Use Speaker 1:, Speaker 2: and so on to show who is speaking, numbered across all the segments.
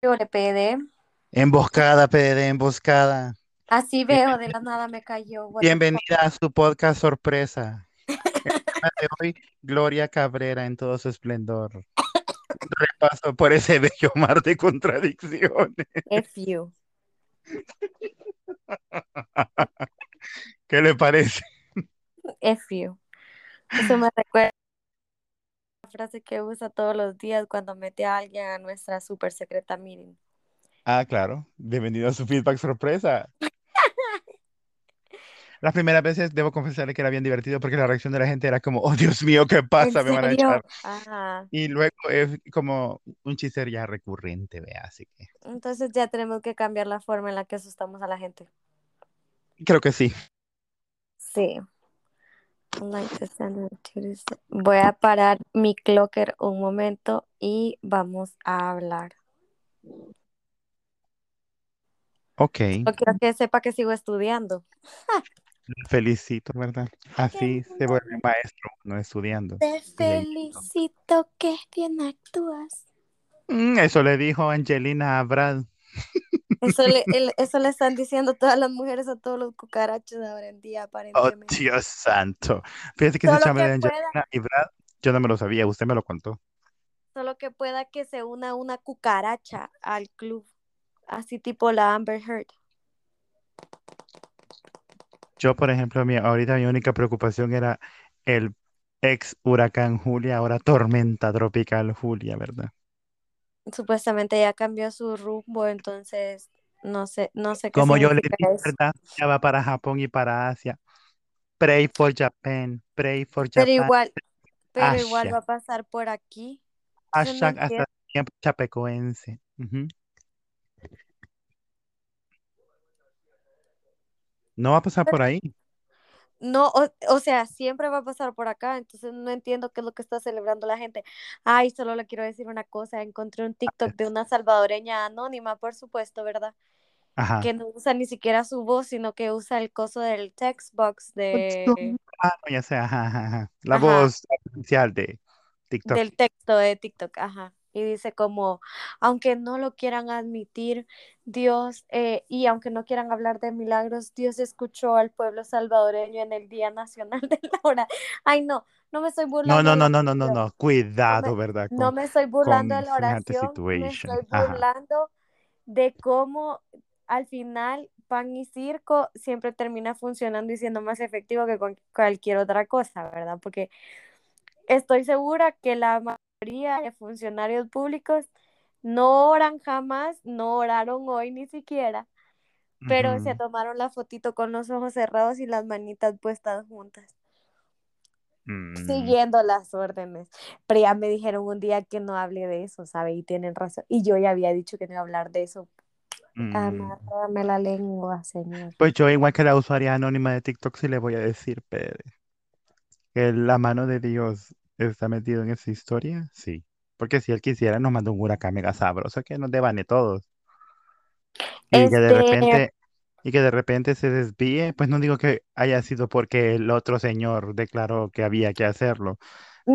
Speaker 1: Llore, PD.
Speaker 2: Emboscada, PD, emboscada.
Speaker 1: Así veo, de la nada me cayó. what
Speaker 2: Bienvenida a su podcast sorpresa. De hoy, Gloria Cabrera en todo su esplendor. Repaso por ese bello mar de contradicciones.
Speaker 1: F you.
Speaker 2: ¿Qué le parece?
Speaker 1: F you. Eso me recuerda a la frase que usa todos los días cuando mete a alguien a nuestra super secreta meeting.
Speaker 2: Ah, claro. Bienvenido a su feedback sorpresa. Las primeras veces debo confesarle que era bien divertido porque la reacción de la gente era como, oh Dios mío, ¿qué
Speaker 1: ¿En
Speaker 2: pasa? Me van a echar.
Speaker 1: Ajá.
Speaker 2: Y luego es como un chiste ya recurrente, vea, así que
Speaker 1: Entonces ya tenemos que cambiar la forma en la que asustamos a la gente.
Speaker 2: creo que sí.
Speaker 1: Sí. Like the standard activities. Voy a parar mi clocker un momento y vamos a hablar.
Speaker 2: Ok,
Speaker 1: No quiero que sepa que sigo estudiando.
Speaker 2: felicito, ¿verdad? Así se vuelve maestro, no estudiando.
Speaker 1: Te felicito que bien actúas.
Speaker 2: Mm, eso le dijo Angelina a Brad.
Speaker 1: Eso le, el- eso le están diciendo todas las mujeres a todos los cucarachos ahora en día,
Speaker 2: Oh,
Speaker 1: aparentemente.
Speaker 2: Dios santo. Fíjate que ese
Speaker 1: Solo
Speaker 2: chame
Speaker 1: que
Speaker 2: de y Brad, yo no me lo sabía, usted me lo contó.
Speaker 1: solo que pueda que se una una cucaracha al club, así tipo la Amber Heard.
Speaker 2: Yo, por ejemplo, mi, ahorita mi única preocupación era el ex huracán Julia, ahora tormenta tropical Julia, ¿verdad?
Speaker 1: Supuestamente ya cambió su rumbo, entonces no sé, no sé qué
Speaker 2: Como yo le dije. ¿verdad? Ya va para Japón y para Asia. Pray for Japan, pray for
Speaker 1: Pero
Speaker 2: Japan.
Speaker 1: igual, pero igual
Speaker 2: Hashtag,
Speaker 1: va a pasar por aquí. Entonces no
Speaker 2: hashtag hasta tiempo chapecoense. No va a pasar por ahí.
Speaker 1: No, o, o sea, siempre va a pasar por acá, entonces no entiendo qué es lo que está celebrando la gente. Ay, solo le quiero decir una cosa, encontré un TikTok de una salvadoreña anónima, por supuesto, ¿verdad?
Speaker 2: Ajá.
Speaker 1: Que no usa ni siquiera su voz, sino que usa el coso del text box de,
Speaker 2: Ah, no, ya sé, ajá, ajá. La
Speaker 1: ajá,
Speaker 2: voz artificial de TikTok.
Speaker 1: del texto de TikTok, ajá. Y dice como, aunque no lo quieran admitir, Dios, eh, y aunque no quieran hablar de milagros, Dios escuchó al pueblo salvadoreño en el Día Nacional de la Hora. Ay, no, no me estoy burlando
Speaker 2: no, no, no, no, no, no.
Speaker 1: No me,
Speaker 2: Cuidado, ¿verdad?
Speaker 1: no me estoy burlando de la oración, me estoy
Speaker 2: Ajá.
Speaker 1: burlando de cómo al final pan y circo siempre termina funcionando y siendo más efectivo que con cualquier otra cosa, ¿verdad? Porque estoy segura que la mayoría de funcionarios públicos no oran jamás, no oraron hoy ni siquiera, pero se tomaron la fotito con los ojos cerrados y las manitas puestas juntas,
Speaker 2: Mm,
Speaker 1: siguiendo las órdenes. Pero ya me dijeron un día que no hable de eso, ¿sabe? Y tienen razón. Y yo ya había dicho que no iba a hablar de eso.
Speaker 2: mm.
Speaker 1: Amárrame la lengua, señor.
Speaker 2: Pues yo, igual que la usuaria anónima de TikTok, sí le voy a decir, Pedro, que la mano de Dios está metido en esa historia. Sí. Porque si él quisiera, nos manda un huracán mega sabroso que nos devane todos. Y que de
Speaker 1: Este,
Speaker 2: repente, y que de repente se desvíe, pues no digo que haya sido porque el otro señor declaró que había que hacerlo,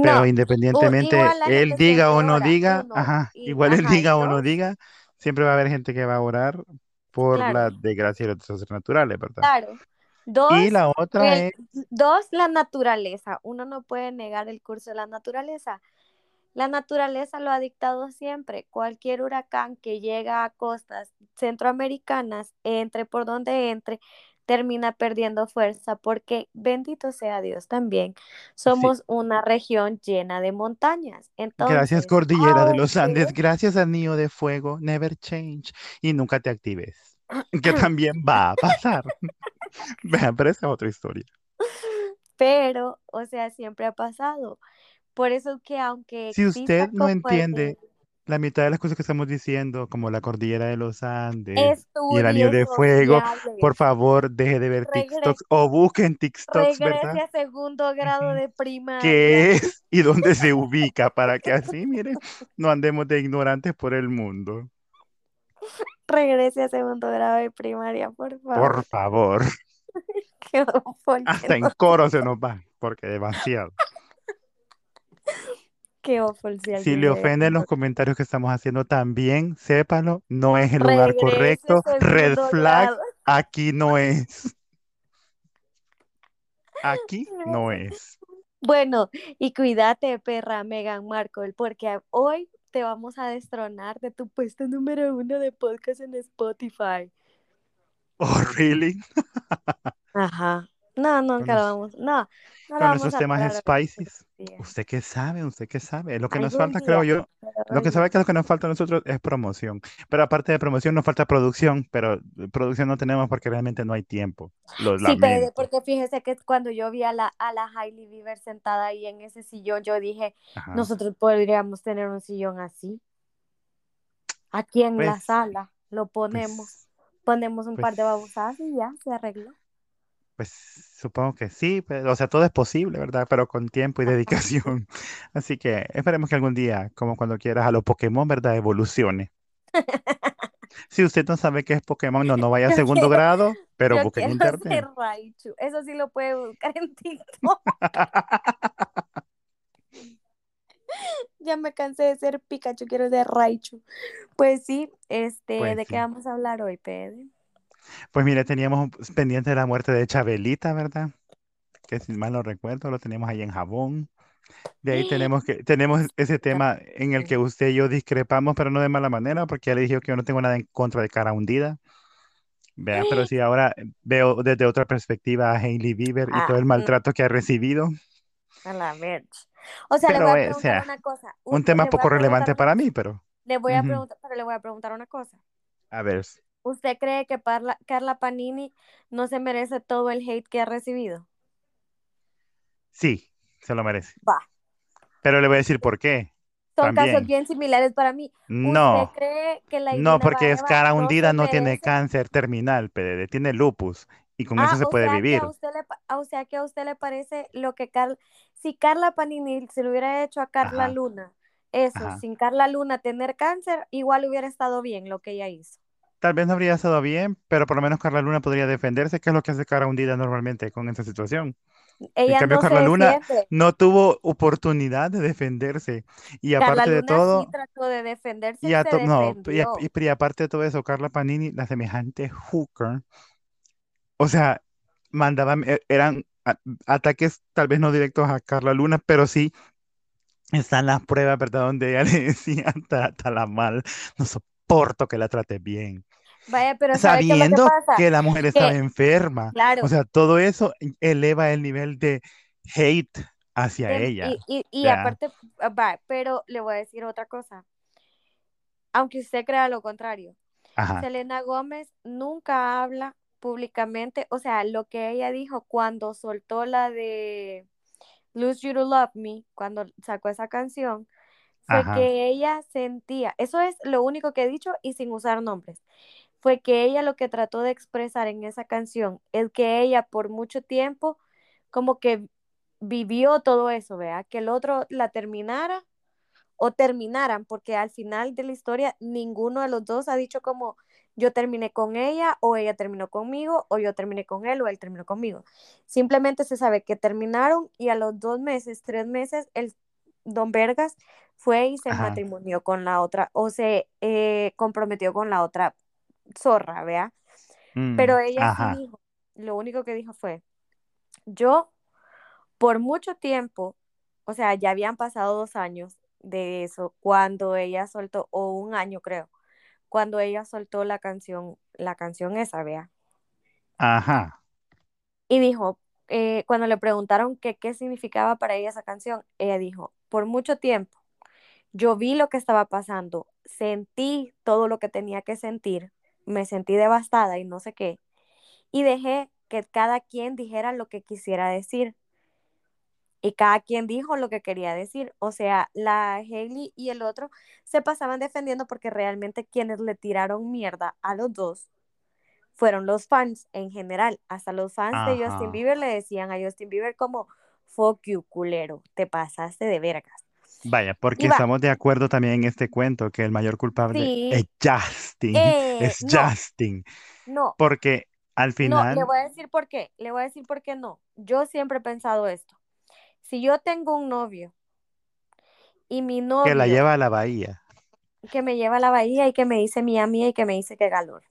Speaker 2: pero
Speaker 1: no,
Speaker 2: independientemente él diga o no diga,
Speaker 1: uno,
Speaker 2: ajá,
Speaker 1: y,
Speaker 2: igual él
Speaker 1: ajá,
Speaker 2: diga o no diga, siempre va a haber gente que va a orar por
Speaker 1: claro,
Speaker 2: la desgracia y los desastres naturales, ¿verdad?
Speaker 1: claro. Dos,
Speaker 2: Y la otra
Speaker 1: el,
Speaker 2: es,
Speaker 1: dos, la naturaleza. Uno no puede negar el curso de la naturaleza. La naturaleza lo ha dictado siempre. Cualquier huracán que llega a costas centroamericanas, entre por donde entre, termina perdiendo fuerza porque, bendito sea Dios también,
Speaker 2: sí,
Speaker 1: somos una región llena de montañas.
Speaker 2: gracias
Speaker 1: Entonces,
Speaker 2: Cordillera de los
Speaker 1: aunque,
Speaker 2: Andes, gracias Anillo de Fuego, never change, y nunca te actives, que también va a pasar. Vean, pero esa es otra historia.
Speaker 1: pero, o sea, siempre ha pasado. Por eso es que aunque
Speaker 2: Si usted no entiende la mitad de las cosas que estamos diciendo, como la cordillera de los Andes y el anillo de fuego,
Speaker 1: sociales,
Speaker 2: por favor, deje de ver
Speaker 1: regre-
Speaker 2: TikToks o busquen TikToks,
Speaker 1: regrese
Speaker 2: ¿verdad?
Speaker 1: a segundo grado de primaria.
Speaker 2: ¿Qué es y dónde se ubica para que así, miren, no andemos de ignorantes por el mundo?
Speaker 1: Regrese a segundo grado de primaria, por favor.
Speaker 2: Por favor. Hasta en coro se nos va, porque demasiado.
Speaker 1: qué awful si
Speaker 2: Si le ofenden los comentarios que estamos haciendo también, sépalo, no es el lugar
Speaker 1: Regrese
Speaker 2: correcto. Red flag,
Speaker 1: grado.
Speaker 2: aquí no es. Aquí no es.
Speaker 1: Bueno, y cuídate, perra Meghan Markle, porque hoy te vamos a destronar de tu puesto número uno de podcast en Spotify.
Speaker 2: Oh, really?
Speaker 1: Ajá. No, nunca lo vamos. No, no
Speaker 2: con
Speaker 1: a
Speaker 2: temas
Speaker 1: pero sí,
Speaker 2: ¿Usted qué sabe? ¿Usted qué sabe? Lo que nos falta, creo yo,
Speaker 1: pero
Speaker 2: lo que sabe que lo que nos falta a nosotros es promoción. Pero aparte de promoción, nos falta producción, pero producción no tenemos porque realmente no hay tiempo. Lo
Speaker 1: Sí,
Speaker 2: lamento.
Speaker 1: porque fíjese que cuando yo vi a la, a la Hailey Bieber sentada ahí en ese sillón, yo dije,
Speaker 2: Ajá.
Speaker 1: nosotros podríamos tener un sillón así, aquí en la
Speaker 2: Pues,
Speaker 1: sala, lo ponemos,
Speaker 2: pues,
Speaker 1: ponemos un par de
Speaker 2: pues,
Speaker 1: babosadas y ya, se arregló.
Speaker 2: Pues supongo que sí, pero, o sea, todo es posible, ¿verdad? Pero con tiempo y dedicación. Así que esperemos que algún día, como cuando quieras, a los Pokémon, ¿verdad? Evolucione. Si usted no sabe qué es Pokémon, no, no vaya a segundo
Speaker 1: quiero,
Speaker 2: grado, pero busque en internet.
Speaker 1: Raichu, eso sí lo puede buscar en TikTok. Ya me cansé de ser Pikachu, quiero ser Raichu. Pues sí, este,
Speaker 2: Pues
Speaker 1: ¿de qué vamos a hablar hoy, Pedro?
Speaker 2: Pues mire, teníamos un- pendiente de la muerte de Chabelita, ¿verdad? Que si mal no recuerdo, lo teníamos ahí en Jabón. De ahí tenemos que tenemos ese tema en el que usted y yo discrepamos, pero no de mala manera, porque ya le dije que yo no tengo nada en contra de cara hundida. Vea, pero si ahora veo desde otra perspectiva a Hailey Bieber y todo
Speaker 1: Ah,
Speaker 2: el
Speaker 1: no,
Speaker 2: maltrato que ha recibido,
Speaker 1: a la verge. O sea, le voy
Speaker 2: pero
Speaker 1: a
Speaker 2: eh, o
Speaker 1: preguntar
Speaker 2: sea,
Speaker 1: una cosa.
Speaker 2: un
Speaker 1: Un-
Speaker 2: tema
Speaker 1: le voy
Speaker 2: poco
Speaker 1: a
Speaker 2: relevante para mí, pero
Speaker 1: Le voy a preguntar, pero le voy a preguntar una cosa.
Speaker 2: A ver,
Speaker 1: ¿Usted cree que Parla- Carla Panini no se merece todo el hate que ha recibido?
Speaker 2: sí, se lo merece.
Speaker 1: Va.
Speaker 2: Pero le voy a decir por qué
Speaker 1: Son casos
Speaker 2: también.
Speaker 1: bien similares para mí. ¿Usted
Speaker 2: No.
Speaker 1: cree que la
Speaker 2: No, porque es cara hundida,
Speaker 1: se
Speaker 2: no tiene cáncer terminal, PDD, tiene lupus y con eso
Speaker 1: Ah,
Speaker 2: se
Speaker 1: o
Speaker 2: puede
Speaker 1: sea
Speaker 2: vivir.
Speaker 1: usted le, o sea que a usted le parece lo que Carla, si Carla Panini se lo hubiera hecho a Carla
Speaker 2: Ajá,
Speaker 1: Luna, eso,
Speaker 2: ajá.
Speaker 1: sin Carla Luna tener cáncer, igual hubiera estado bien lo que ella hizo.
Speaker 2: Tal vez no habría estado bien, pero por lo menos Carla Luna podría defenderse, que es lo que hace cara hundida normalmente con esa situación. En
Speaker 1: Ella
Speaker 2: cambio,
Speaker 1: no
Speaker 2: Carla Luna
Speaker 1: defiende.
Speaker 2: no tuvo oportunidad de defenderse. Y
Speaker 1: Carla
Speaker 2: aparte de
Speaker 1: Luna sí
Speaker 2: todo,
Speaker 1: trató de defenderse
Speaker 2: y,
Speaker 1: se
Speaker 2: no, y, y- y aparte de todo eso, Carla Panini, la semejante hooker, o sea, mandaban, e- eran ataques tal vez no directos a Carla Luna, pero sí están las pruebas, ¿verdad? Donde ella le decía, trátala mal, no soporto que la trate bien.
Speaker 1: Vaya, pero ¿sabe qué que
Speaker 2: Sabiendo
Speaker 1: pasa?
Speaker 2: que la mujer estaba
Speaker 1: Que,
Speaker 2: enferma. O sea, todo eso eleva el nivel de hate hacia
Speaker 1: de-
Speaker 2: ella.
Speaker 1: y, y, y
Speaker 2: ¿verdad?
Speaker 1: aparte, ah, va, pero le voy a decir otra cosa. Aunque usted crea lo contrario,
Speaker 2: Ajá,
Speaker 1: Selena Gómez nunca habla públicamente, o sea, lo que ella dijo cuando soltó la de Lose You to Love Me, cuando sacó esa canción, fue que ella sentía, eso es lo único que he dicho y sin usar nombres, fue que ella lo que trató de expresar en esa canción es que ella por mucho tiempo como que vivió todo eso, vea, que el otro la terminara o terminaran, porque al final de la historia ninguno de los dos ha dicho como yo terminé con ella o ella terminó conmigo o yo terminé con él o él terminó conmigo. Simplemente se sabe que terminaron y a los dos meses, tres meses, el don Vergas fue y se
Speaker 2: ajá.
Speaker 1: matrimonió con la otra o se eh, comprometió con la otra zorra, vea. Pero
Speaker 2: Mm,
Speaker 1: ella sí dijo, lo único que dijo fue, yo por mucho tiempo, o sea, ya habían pasado dos años de eso, cuando ella soltó, o un año creo, cuando ella soltó la canción, la canción esa, vea.
Speaker 2: ajá.
Speaker 1: Y dijo, eh, cuando le preguntaron que qué significaba para ella esa canción, ella dijo, por mucho tiempo, yo vi lo que estaba pasando, sentí todo lo que tenía que sentir, me sentí devastada y no sé qué, y dejé que cada quien dijera lo que quisiera decir. Y cada quien dijo lo que quería decir. O sea, la Hailey y el otro se pasaban defendiendo porque realmente quienes le tiraron mierda a los dos fueron los fans en general. Hasta los fans de Justin. Bieber le decían a Justin Bieber como, fuck you, culero, te pasaste de vergas.
Speaker 2: Vaya, porque
Speaker 1: va,
Speaker 2: estamos de acuerdo también en este cuento que el mayor culpable es Justin,
Speaker 1: eh,
Speaker 2: es Justin,
Speaker 1: no,
Speaker 2: porque Al
Speaker 1: No, le
Speaker 2: final,
Speaker 1: voy a decir por qué. Le voy a decir por qué no. Yo siempre he pensado esto. Si yo tengo un novio y mi
Speaker 2: que la
Speaker 1: novio
Speaker 2: lleva a la bahía.
Speaker 1: que me lleva a la bahía y que me dice mi amiga y que me dice que calor.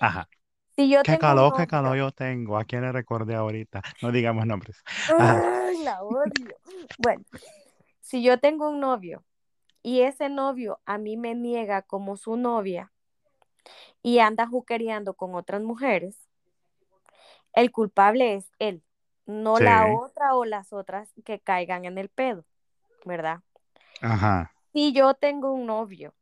Speaker 2: Ajá.
Speaker 1: Si yo
Speaker 2: Qué calor, qué calor yo tengo. ¿A quién le recordé ahorita? No digamos nombres. Ajá.
Speaker 1: ¡ay, la odio! Bueno, si yo tengo un novio y ese novio a mí me niega como su novia y anda juquereando con otras mujeres, el culpable es él, no
Speaker 2: Sí.
Speaker 1: la otra o las otras que caigan en el pedo, ¿verdad?
Speaker 2: Ajá.
Speaker 1: Si yo tengo un novio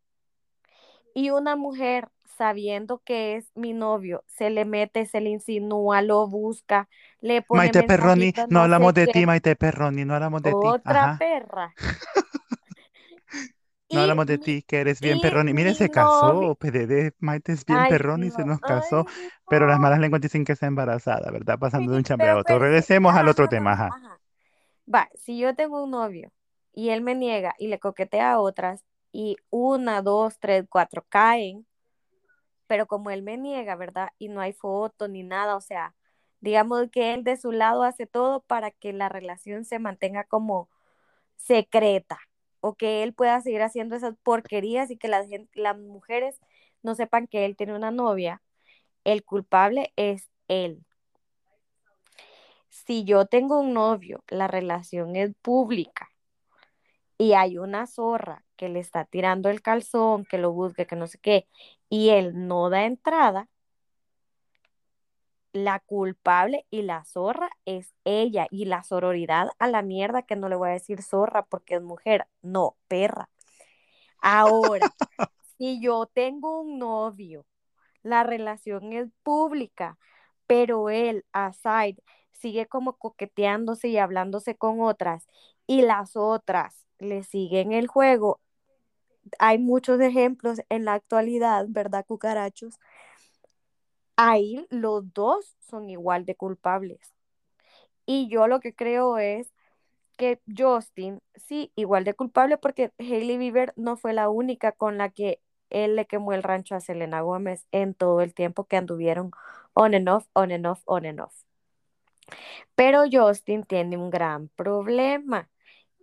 Speaker 1: y una mujer sabiendo que es mi novio, se le mete, se le insinúa, lo busca, le pone
Speaker 2: Maite Perroni, no
Speaker 1: no
Speaker 2: hablamos de ti, Maite Perroni, no hablamos de ti.
Speaker 1: otra
Speaker 2: Ajá.
Speaker 1: perra.
Speaker 2: No
Speaker 1: Y
Speaker 2: hablamos de ti, que eres bien perroni. Mire,
Speaker 1: mi
Speaker 2: se
Speaker 1: novio,
Speaker 2: casó, PDD. Maite es bien
Speaker 1: ay,
Speaker 2: perroni, se
Speaker 1: no,
Speaker 2: nos casó.
Speaker 1: ay,
Speaker 2: Pero las malas lenguas dicen que está embarazada, ¿verdad? Pasando de un chambre a otro. Regresemos al otro tema, ajá.
Speaker 1: Va, si yo tengo un novio y él me niega y le coquetea a otras y una, dos, tres, cuatro caen, pero como él me niega, ¿verdad? Y no hay foto ni nada, o sea, digamos que él de su lado hace todo para que la relación se mantenga como secreta o que él pueda seguir haciendo esas porquerías y que la gen- las mujeres no sepan que él tiene una novia, el culpable es él. Si yo tengo un novio, la relación es pública y hay una zorra que le está tirando el calzón, que lo busque, que no sé qué, y él no da entrada, la culpable y la zorra es ella y la sororidad a la mierda que no le voy a decir zorra porque es mujer, no, perra. Ahora, si yo tengo un novio, la relación es pública, pero él, aside, sigue como coqueteándose y hablándose con otras y las otras le siguen el juego. Hay muchos ejemplos en la actualidad, ¿verdad, cucarachos? Ahí los dos son igual de culpables. Y yo lo que creo es que Justin, sí, igual de culpable porque Hailey Bieber no fue la única con la que él le quemó el rancho a Selena Gómez en todo el tiempo que anduvieron on and off, on and off, on and off. Pero Justin tiene un gran problema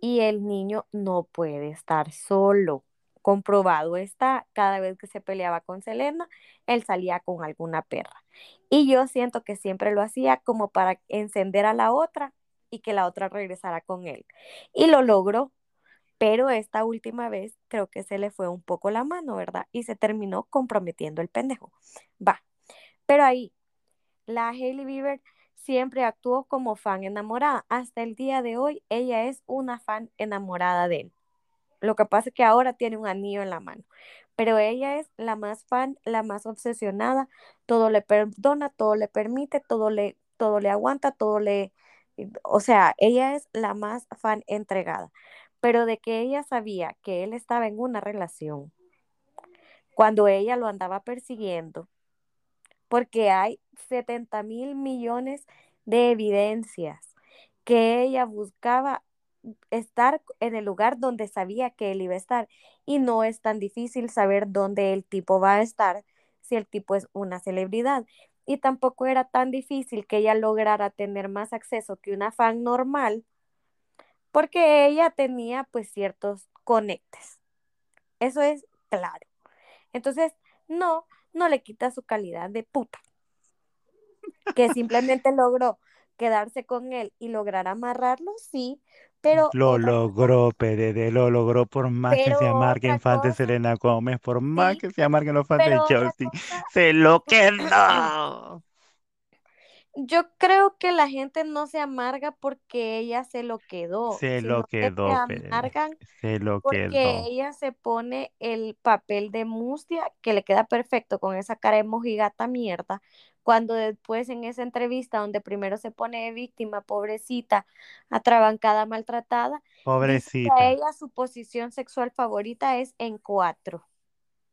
Speaker 1: y el niño no puede estar solo. Comprobado está, cada vez que se peleaba con Selena, él salía con alguna perra. Y yo siento que siempre lo hacía como para encender a la otra y que la otra regresara con él. Y lo logró, pero esta última vez creo que se le fue un poco la mano, ¿verdad? Y se terminó comprometiendo el pendejo. Va, pero ahí, la Hailey Bieber siempre actuó como fan enamorada. Hasta el día de hoy, ella es una fan enamorada de él. Lo que pasa es que ahora tiene un anillo en la mano, pero ella es la más fan, la más obsesionada, todo le perdona, todo le permite, todo le, todo le aguanta, todo le, o sea, ella es la más fan entregada, pero de que ella sabía que él estaba en una relación, cuando ella lo andaba persiguiendo, porque hay 70 mil millones de evidencias que ella buscaba estar en el lugar donde sabía que él iba a estar. Y no es tan difícil saber dónde el tipo va a estar si el tipo es una celebridad. Y tampoco era tan difícil que ella lograra tener más acceso que una fan normal, porque ella tenía pues ciertos conectes. Eso es claro. Entonces, no, no le quita su calidad de puta. Que simplemente logró quedarse con él y lograr amarrarlo, sí, pero
Speaker 2: Lo logró, PDD, lo logró por más que se amargue
Speaker 1: otra
Speaker 2: en fan de Selena Gómez, por más
Speaker 1: sí,
Speaker 2: que se amarguen los fans de
Speaker 1: pero cosa,
Speaker 2: ¡Se lo quedó!
Speaker 1: yo creo que la gente no se amarga porque ella se lo quedó,
Speaker 2: Se lo
Speaker 1: que se
Speaker 2: quedó,
Speaker 1: amargan
Speaker 2: Se lo
Speaker 1: porque
Speaker 2: quedó.
Speaker 1: ella se pone el papel de mustia que le queda perfecto con esa cara de mojigata mierda, cuando después en esa entrevista donde primero se pone de víctima, pobrecita, atrabancada, maltratada, que a
Speaker 2: Pobrecita.
Speaker 1: ella su posición sexual favorita es en cuatro.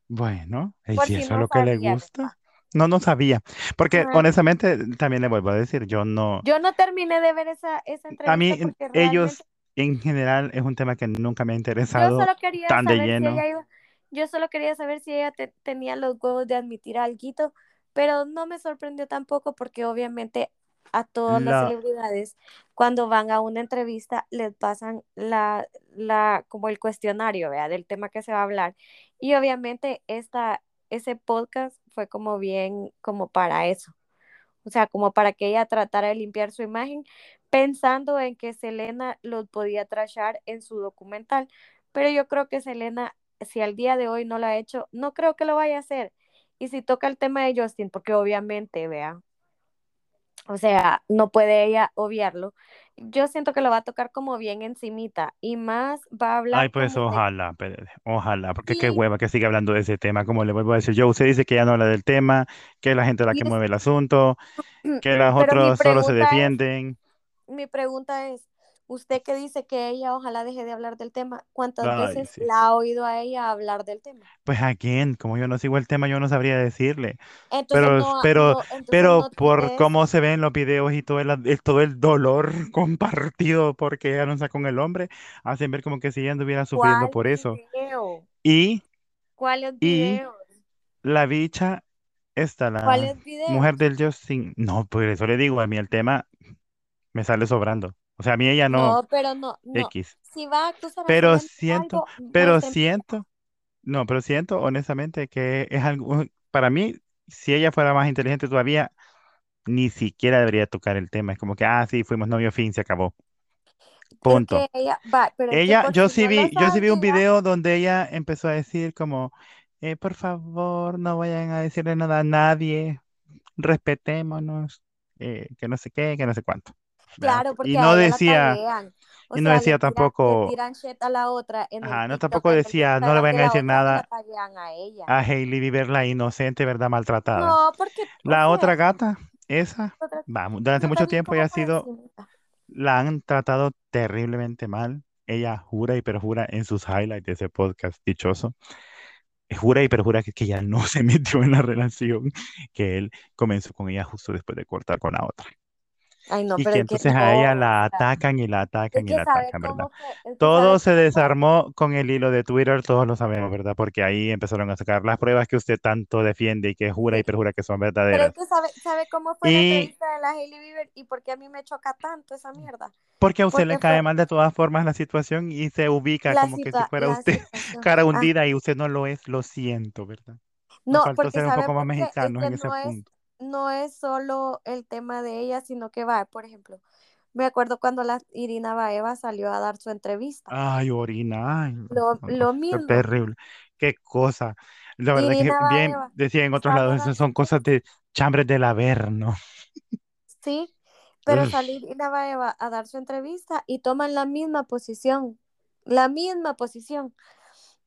Speaker 2: Bueno, ¿y si
Speaker 1: si
Speaker 2: eso es lo que le gusta? No, no sabía. Porque honestamente, también le vuelvo a decir, yo no.
Speaker 1: Yo no terminé de ver esa, esa
Speaker 2: A
Speaker 1: entrevista
Speaker 2: mí,
Speaker 1: porque realmente
Speaker 2: ellos en general es un tema que nunca me ha
Speaker 1: yo
Speaker 2: interesado
Speaker 1: solo quería
Speaker 2: tan de
Speaker 1: saber si
Speaker 2: lleno.
Speaker 1: ella iba, yo solo quería saber si ella te- tenía los huevos de admitir algo pero no me sorprendió tampoco porque obviamente a todas las
Speaker 2: La,
Speaker 1: celebridades cuando van a una entrevista les pasan la, la, como el cuestionario, ¿vea? del tema que se va a hablar. Y obviamente esta, ese podcast fue como bien, como para eso. O sea, como para que ella tratara de limpiar su imagen, pensando en que Selena los podía trashar en su documental. Pero yo creo que Selena, si al día de hoy no lo ha hecho, no creo que lo vaya a hacer. Y si toca el tema de Justin, porque obviamente, vea, o sea, no puede ella obviarlo. Yo siento que lo va a tocar como bien encimita y más va a
Speaker 2: ay,
Speaker 1: hablar
Speaker 2: pues
Speaker 1: como de,
Speaker 2: ojalá, ojalá, porque qué hueva que siga hablando de ese tema, como le vuelvo a decir yo, usted dice que ya no habla del tema, que es la gente la
Speaker 1: y
Speaker 2: que
Speaker 1: es-
Speaker 2: mueve el asunto, que
Speaker 1: mi
Speaker 2: otros solo se
Speaker 1: es,
Speaker 2: defienden.
Speaker 1: mi pregunta es, usted que dice que ella ojalá deje de hablar del tema, ¿cuántas
Speaker 2: Ay,
Speaker 1: veces
Speaker 2: sí.
Speaker 1: la ha oído a ella hablar del tema?
Speaker 2: Pues a quién, como yo no sigo el tema, yo no sabría decirle.
Speaker 1: Entonces
Speaker 2: Pero,
Speaker 1: no,
Speaker 2: pero,
Speaker 1: no, entonces
Speaker 2: pero
Speaker 1: no
Speaker 2: por
Speaker 1: dice
Speaker 2: cómo se ven los videos y todo el, el- todo el dolor compartido porque ella no está con el hombre, hacen ver como que si ella anduviera sufriendo
Speaker 1: ¿Cuál
Speaker 2: por eso.
Speaker 1: video?
Speaker 2: Y,
Speaker 1: ¿Cuáles
Speaker 2: y
Speaker 1: videos?
Speaker 2: la bicha, esta, la
Speaker 1: ¿Cuáles
Speaker 2: mujer
Speaker 1: videos?
Speaker 2: del Justin, no, por eso le digo, a mí el tema me sale sobrando. O sea, a mí ella no,
Speaker 1: No, pero no, no.
Speaker 2: X.
Speaker 1: Si va a acusar a
Speaker 2: Pero siento,
Speaker 1: algo,
Speaker 2: pero siento. No, pero siento honestamente que es algo, para mí, si ella fuera más inteligente todavía, ni siquiera debería tocar el tema. Es como que, ah, sí, fuimos novio fin, se acabó.
Speaker 1: Es
Speaker 2: Punto.
Speaker 1: que ella, va, pero
Speaker 2: Ella, yo sí
Speaker 1: no
Speaker 2: vi, yo sí vi un video donde ella empezó a decir como, eh, por favor, no vayan a decirle nada a nadie, respetémonos, eh, que no sé qué, que no sé cuánto.
Speaker 1: Claro,
Speaker 2: Y
Speaker 1: porque a
Speaker 2: no decía.
Speaker 1: O
Speaker 2: y no
Speaker 1: sea,
Speaker 2: decía
Speaker 1: tiran,
Speaker 2: tampoco,
Speaker 1: tiran shit a la otra en el
Speaker 2: ajá, no tampoco decía, no le
Speaker 1: de
Speaker 2: a decir
Speaker 1: y
Speaker 2: nada
Speaker 1: a ella.
Speaker 2: a Hailey Bieber, la inocente, ¿verdad? Maltratada.
Speaker 1: No, porque, o
Speaker 2: La otra gata, esa,
Speaker 1: otra-
Speaker 2: vamos, durante mucho tiempo ella
Speaker 1: como
Speaker 2: ha sido, la han tratado terriblemente mal. Ella jura y perjura en sus highlights de ese podcast dichoso, jura y perjura que, que ella no se metió en la relación, que él comenzó con ella justo después de cortar con la otra.
Speaker 1: Ay, no,
Speaker 2: Y
Speaker 1: pero
Speaker 2: que
Speaker 1: es que
Speaker 2: entonces
Speaker 1: no,
Speaker 2: a ella la atacan y la atacan y la atacan, ¿verdad?
Speaker 1: que
Speaker 2: Todo se desarmó con el hilo de Twitter, todos lo sabemos, ¿verdad? Porque ahí empezaron a sacar las pruebas que usted tanto defiende y que jura y perjura que son
Speaker 1: Pero es
Speaker 2: verdaderas.
Speaker 1: que sabe, sabe cómo fue la entrevista de la Hailey Bieber y por qué a mí me choca tanto esa mierda.
Speaker 2: porque a usted le cae
Speaker 1: fue
Speaker 2: mal de todas formas la situación y se ubica
Speaker 1: la,
Speaker 2: como que si fuera
Speaker 1: la
Speaker 2: usted
Speaker 1: situación.
Speaker 2: cara
Speaker 1: Ah,
Speaker 2: hundida y usted no lo es, lo siento, ¿verdad? Nos
Speaker 1: no, porque
Speaker 2: ser un poco más mexicanos en ese
Speaker 1: no es,
Speaker 2: punto.
Speaker 1: No es solo el tema de ella, sino que va, por ejemplo, me acuerdo cuando la Irina Baeva salió a dar su entrevista.
Speaker 2: Ay, orina, ay,
Speaker 1: Lo,
Speaker 2: no,
Speaker 1: lo mismo,
Speaker 2: terrible. Qué cosa. La verdad que bien
Speaker 1: Baeva
Speaker 2: decía en otros
Speaker 1: sale
Speaker 2: lados, esas son cosas de chambres del Averno.
Speaker 1: Sí, pero salió Irina Baeva a dar su entrevista y toman la misma posición, la misma posición.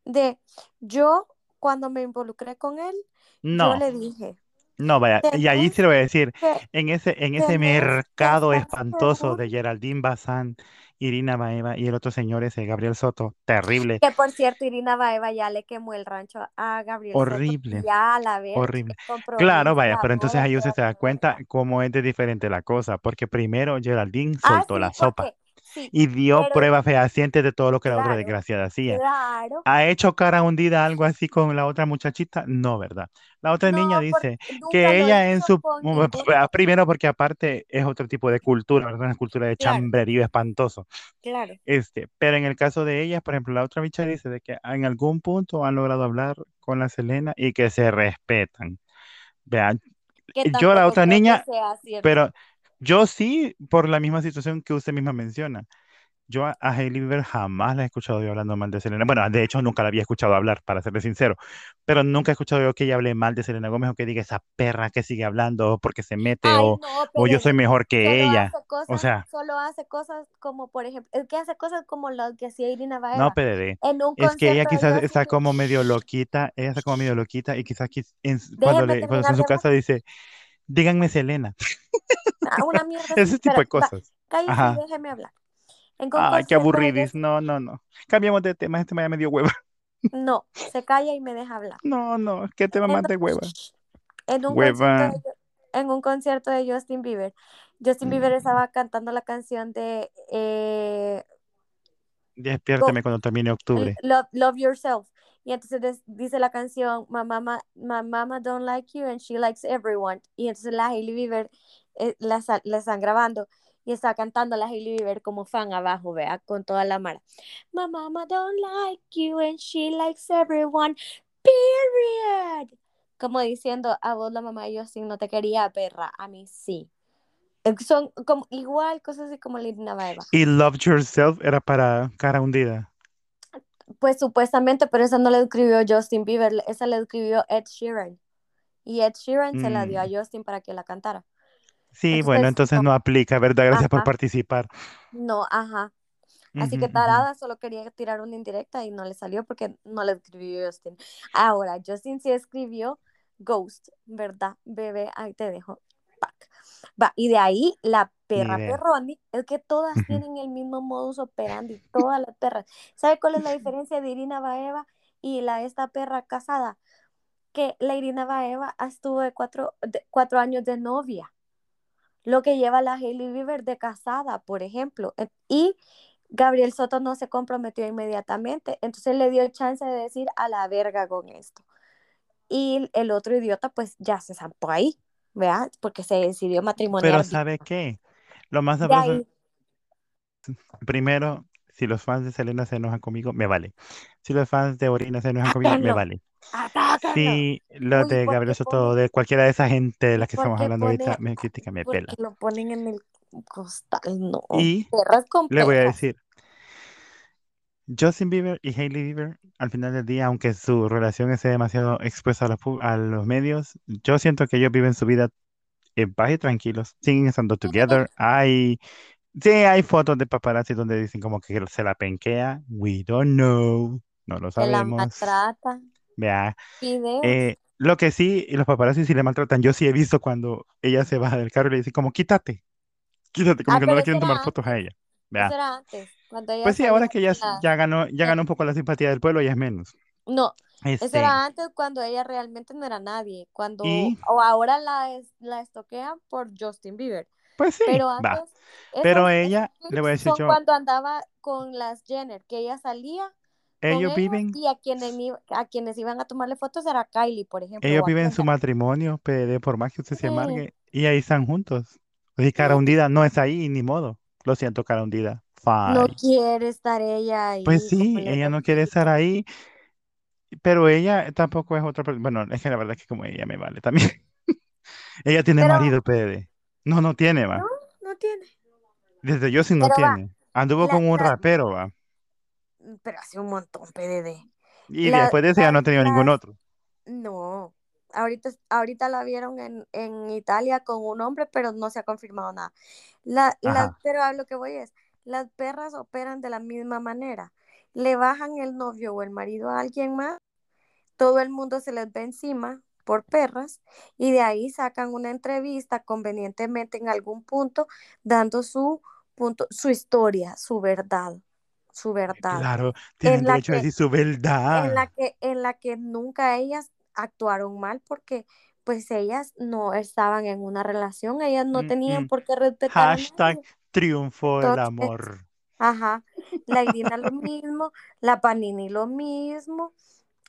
Speaker 1: de yo cuando me involucré con él, yo
Speaker 2: No,
Speaker 1: le dije,
Speaker 2: no, vaya. Y allí sí lo voy a decir, en ese, en ese mercado espantoso de Geraldine Bazán, Irina Baeva y el otro señor ese, Gabriel Soto, terrible,
Speaker 1: Que por cierto, Irina Baeva ya le quemó el rancho a Gabriel Soto
Speaker 2: horrible.
Speaker 1: y ya la verga,
Speaker 2: Horrible. Claro, vaya, pero entonces ahí usted se da cuenta cómo es de diferente la cosa, porque primero Geraldine
Speaker 1: Ah,
Speaker 2: soltó la sopa
Speaker 1: sí,
Speaker 2: y dio
Speaker 1: pero
Speaker 2: pruebas fehacientes de todo lo que la otra desgraciada hacía.
Speaker 1: claro.
Speaker 2: ¿Ha hecho cara hundida algo así con la otra muchachita? No, ¿verdad? La otra niña
Speaker 1: No,
Speaker 2: dice que ella en su...
Speaker 1: ningún,
Speaker 2: Primero porque aparte es otro tipo de cultura, ¿verdad? Una cultura de
Speaker 1: claro,
Speaker 2: chambrerío espantoso.
Speaker 1: claro,
Speaker 2: Este, pero en el caso de ellas, por ejemplo, la otra bicha dice de que en algún punto han logrado hablar con la Selena y que se respetan. Vean, yo la otra niña, pero yo sí, por la misma situación que usted misma menciona. Yo a, a Hailey Bieber jamás la he escuchado yo hablando mal de Selena. Bueno, de hecho nunca la había escuchado hablar, para serle sincero. Pero nunca he escuchado yo que ella hable mal de Selena Gómez o que diga esa perra que sigue hablando porque se mete
Speaker 1: Ay,
Speaker 2: o,
Speaker 1: no,
Speaker 2: o yo soy mejor que ella.
Speaker 1: hace
Speaker 2: O
Speaker 1: cosas,
Speaker 2: sea,
Speaker 1: solo hace cosas como, por ejemplo, es que hace cosas como lo que hacía Irina
Speaker 2: no,
Speaker 1: Baeva
Speaker 2: PDD.
Speaker 1: en un
Speaker 2: Es que ella quizás está como medio loquita, ella está como medio loquita y quizás en cuando, le, cuando está en su casa dice, díganme Selena.
Speaker 1: Una mierda
Speaker 2: Ese tipo de
Speaker 1: va,
Speaker 2: cosas.
Speaker 1: cállese y déjeme hablar. En
Speaker 2: Ay, qué aburridis. No, no, no. Cambiamos de tema, este me da medio hueva.
Speaker 1: no, se calla y me deja hablar.
Speaker 2: No, no, qué tema más de hueva.
Speaker 1: en un
Speaker 2: Hueva.
Speaker 1: de, en un concierto de Justin Bieber, Justin Bieber
Speaker 2: Mm.
Speaker 1: estaba cantando la canción de eh, Go,
Speaker 2: Despiérteme cuando termine octubre.
Speaker 1: love, love yourself. Y entonces des- dice la canción, my mama, my mama don't like you and she likes everyone. Y entonces la Hailey Bieber eh, la, están grabando y está cantando la Hailey Bieber como fan abajo, vea, con toda la mara. My mama don't like you and she likes everyone. Period. Como diciendo, a vos la mamá de Justin no te quería, perra, a mí sí. Eh, Son como igual cosas así como Lina Baeva.
Speaker 2: Y Love Yourself era para cara hundida.
Speaker 1: Pues supuestamente, pero esa no la escribió Justin Bieber, esa la escribió Ed Sheeran. Y Ed Sheeran se la dio a
Speaker 2: Mm.
Speaker 1: Justin para que la cantara.
Speaker 2: Sí, bueno,
Speaker 1: Entonces,
Speaker 2: no aplica, ¿verdad? Gracias por participar.
Speaker 1: no, ajá. Así que. Tarada solo quería tirar una indirecta y no le salió porque no la escribió Justin. Ahora, Justin sí escribió Ghost, ¿verdad? Bebé, ahí te dejo. Pac. Va, y de ahí la perra. Perroni, es que todas tienen el mismo modus operandi, todas las perras. ¿Sabe cuál es la diferencia de Irina Baeva y la esta perra casada? Que la Irina Baeva estuvo de cuatro, de cuatro años de novia, lo que lleva la Hailey Bieber de casada, por ejemplo. Y Gabriel Soto no se comprometió inmediatamente, entonces le dio chance de decir a la verga con esto. Y el otro idiota pues ya se zampó ahí, ¿verdad? Porque se decidió
Speaker 2: Pero
Speaker 1: matrimoniar.
Speaker 2: ¿sabe qué? Lo más sabroso,
Speaker 1: ahí,
Speaker 2: primero, si los fans de Selena se enojan conmigo, me vale. Si los fans de Orina se enojan conmigo, me vale. Si los de
Speaker 1: ¿por
Speaker 2: Gabriel Soto, de cualquiera de esa gente de la que estamos hablando ahorita, me critica, me pela.
Speaker 1: lo ponen en el costal, no.
Speaker 2: Y le voy a decir, Justin Bieber y Hailey Bieber, al final del día, aunque su relación esté demasiado expuesta a los, pu- a los medios, yo siento que ellos viven su vida en paz y tranquilos, siguen estando together. Hay, sí, hay fotos de paparazzi donde dicen como que se la penquea. We don't know, no lo
Speaker 1: Que la
Speaker 2: sabemos.
Speaker 1: maltrata.
Speaker 2: Vea, eh, lo que sí, los paparazzi sí le maltratan. Yo sí he visto cuando ella se baja del carro y le dice como quítate, quítate, como
Speaker 1: Ah,
Speaker 2: que no le
Speaker 1: eso
Speaker 2: quieren tomar fotos a ella. Vea.
Speaker 1: Eso era antes, cuando ella
Speaker 2: Pues sí, ahora que ya,
Speaker 1: la-
Speaker 2: ya ganó, ya ganó un poco la simpatía del pueblo, ya es menos.
Speaker 1: No, eso
Speaker 2: Este,
Speaker 1: era antes cuando ella realmente no era nadie. Cuando
Speaker 2: Y-
Speaker 1: o ahora la es, la estoquean por Justin Bieber.
Speaker 2: Pues sí,
Speaker 1: Pero
Speaker 2: va.
Speaker 1: antes esas-
Speaker 2: Pero ella, le voy a decir yo,
Speaker 1: cuando andaba con las Jenner, que ella salía
Speaker 2: ellos viven,
Speaker 1: y a quienes i- a quienes iban a tomarle fotos era Kylie, por ejemplo.
Speaker 2: ellos viven su matrimonio, PD, por más que usted se
Speaker 1: Sí.
Speaker 2: amargue, y ahí están juntos. Y cara
Speaker 1: Sí.
Speaker 2: hundida no es ahí, ni modo. Lo siento, cara hundida.
Speaker 1: No quiere estar ella ahí.
Speaker 2: Pues sí, ella no quiere estar ahí, pero ella tampoco es otra persona. Bueno, es que la verdad es que como ella me vale también. Ella tiene
Speaker 1: Pero-
Speaker 2: marido, PD. No, no tiene, va.
Speaker 1: No, no tiene.
Speaker 2: Desde yo sí no
Speaker 1: Pero va,
Speaker 2: tiene. Anduvo
Speaker 1: la-
Speaker 2: con un
Speaker 1: la-
Speaker 2: rapero, va.
Speaker 1: Pero hace un montón, PDD.
Speaker 2: Y
Speaker 1: La-
Speaker 2: después de eso ya
Speaker 1: la-
Speaker 2: no ha tenido ningún otro.
Speaker 1: No, ahorita, ahorita la vieron en, en Italia con un hombre, pero no se ha confirmado nada. La,
Speaker 2: Ajá.
Speaker 1: pero a lo que voy es, las perras operan de la misma manera. Le bajan el novio o el marido a alguien más, todo el mundo se les ve encima por perras y de ahí sacan una entrevista convenientemente en algún punto dando su punto, su historia, su verdad, su verdad
Speaker 2: Claro, tienen
Speaker 1: la
Speaker 2: derecho a
Speaker 1: que-
Speaker 2: decir su verdad.
Speaker 1: en la que en la que nunca ellas actuaron mal porque pues ellas no estaban en una relación, ellas no
Speaker 2: Mm,
Speaker 1: tenían
Speaker 2: mm.
Speaker 1: por qué respetar
Speaker 2: Hashtag triunfo el
Speaker 1: Entonces,
Speaker 2: amor.
Speaker 1: Ajá, la Irina lo mismo, la Panini lo mismo,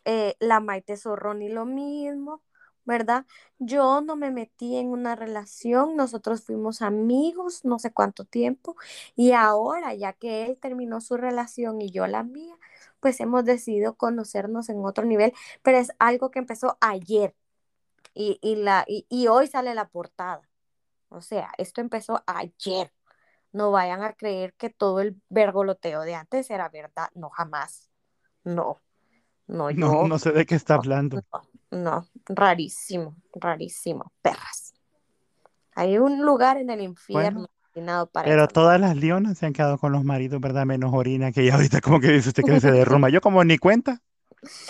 Speaker 1: eh, la Maite Zorroni lo mismo, ¿verdad? Yo no me metí en una relación, nosotros fuimos amigos no sé cuánto tiempo y ahora ya que él terminó su relación y yo la mía, pues hemos decidido conocernos en otro nivel, pero es algo que empezó ayer y, y la, y, y hoy sale la portada. O sea, esto empezó ayer. No vayan a creer que todo el vergoloteo de antes era verdad. No, jamás. No. No, yo.
Speaker 2: No, no sé de qué está hablando.
Speaker 1: no, no. rarísimo, rarísimo. Perras. Hay un lugar en el infierno
Speaker 2: Bueno,
Speaker 1: destinado para
Speaker 2: Pero todas las leonas se han quedado con los maridos, ¿verdad? Menos Orina, que ya ahorita como que dice usted que se derrumba. Yo como ni cuenta.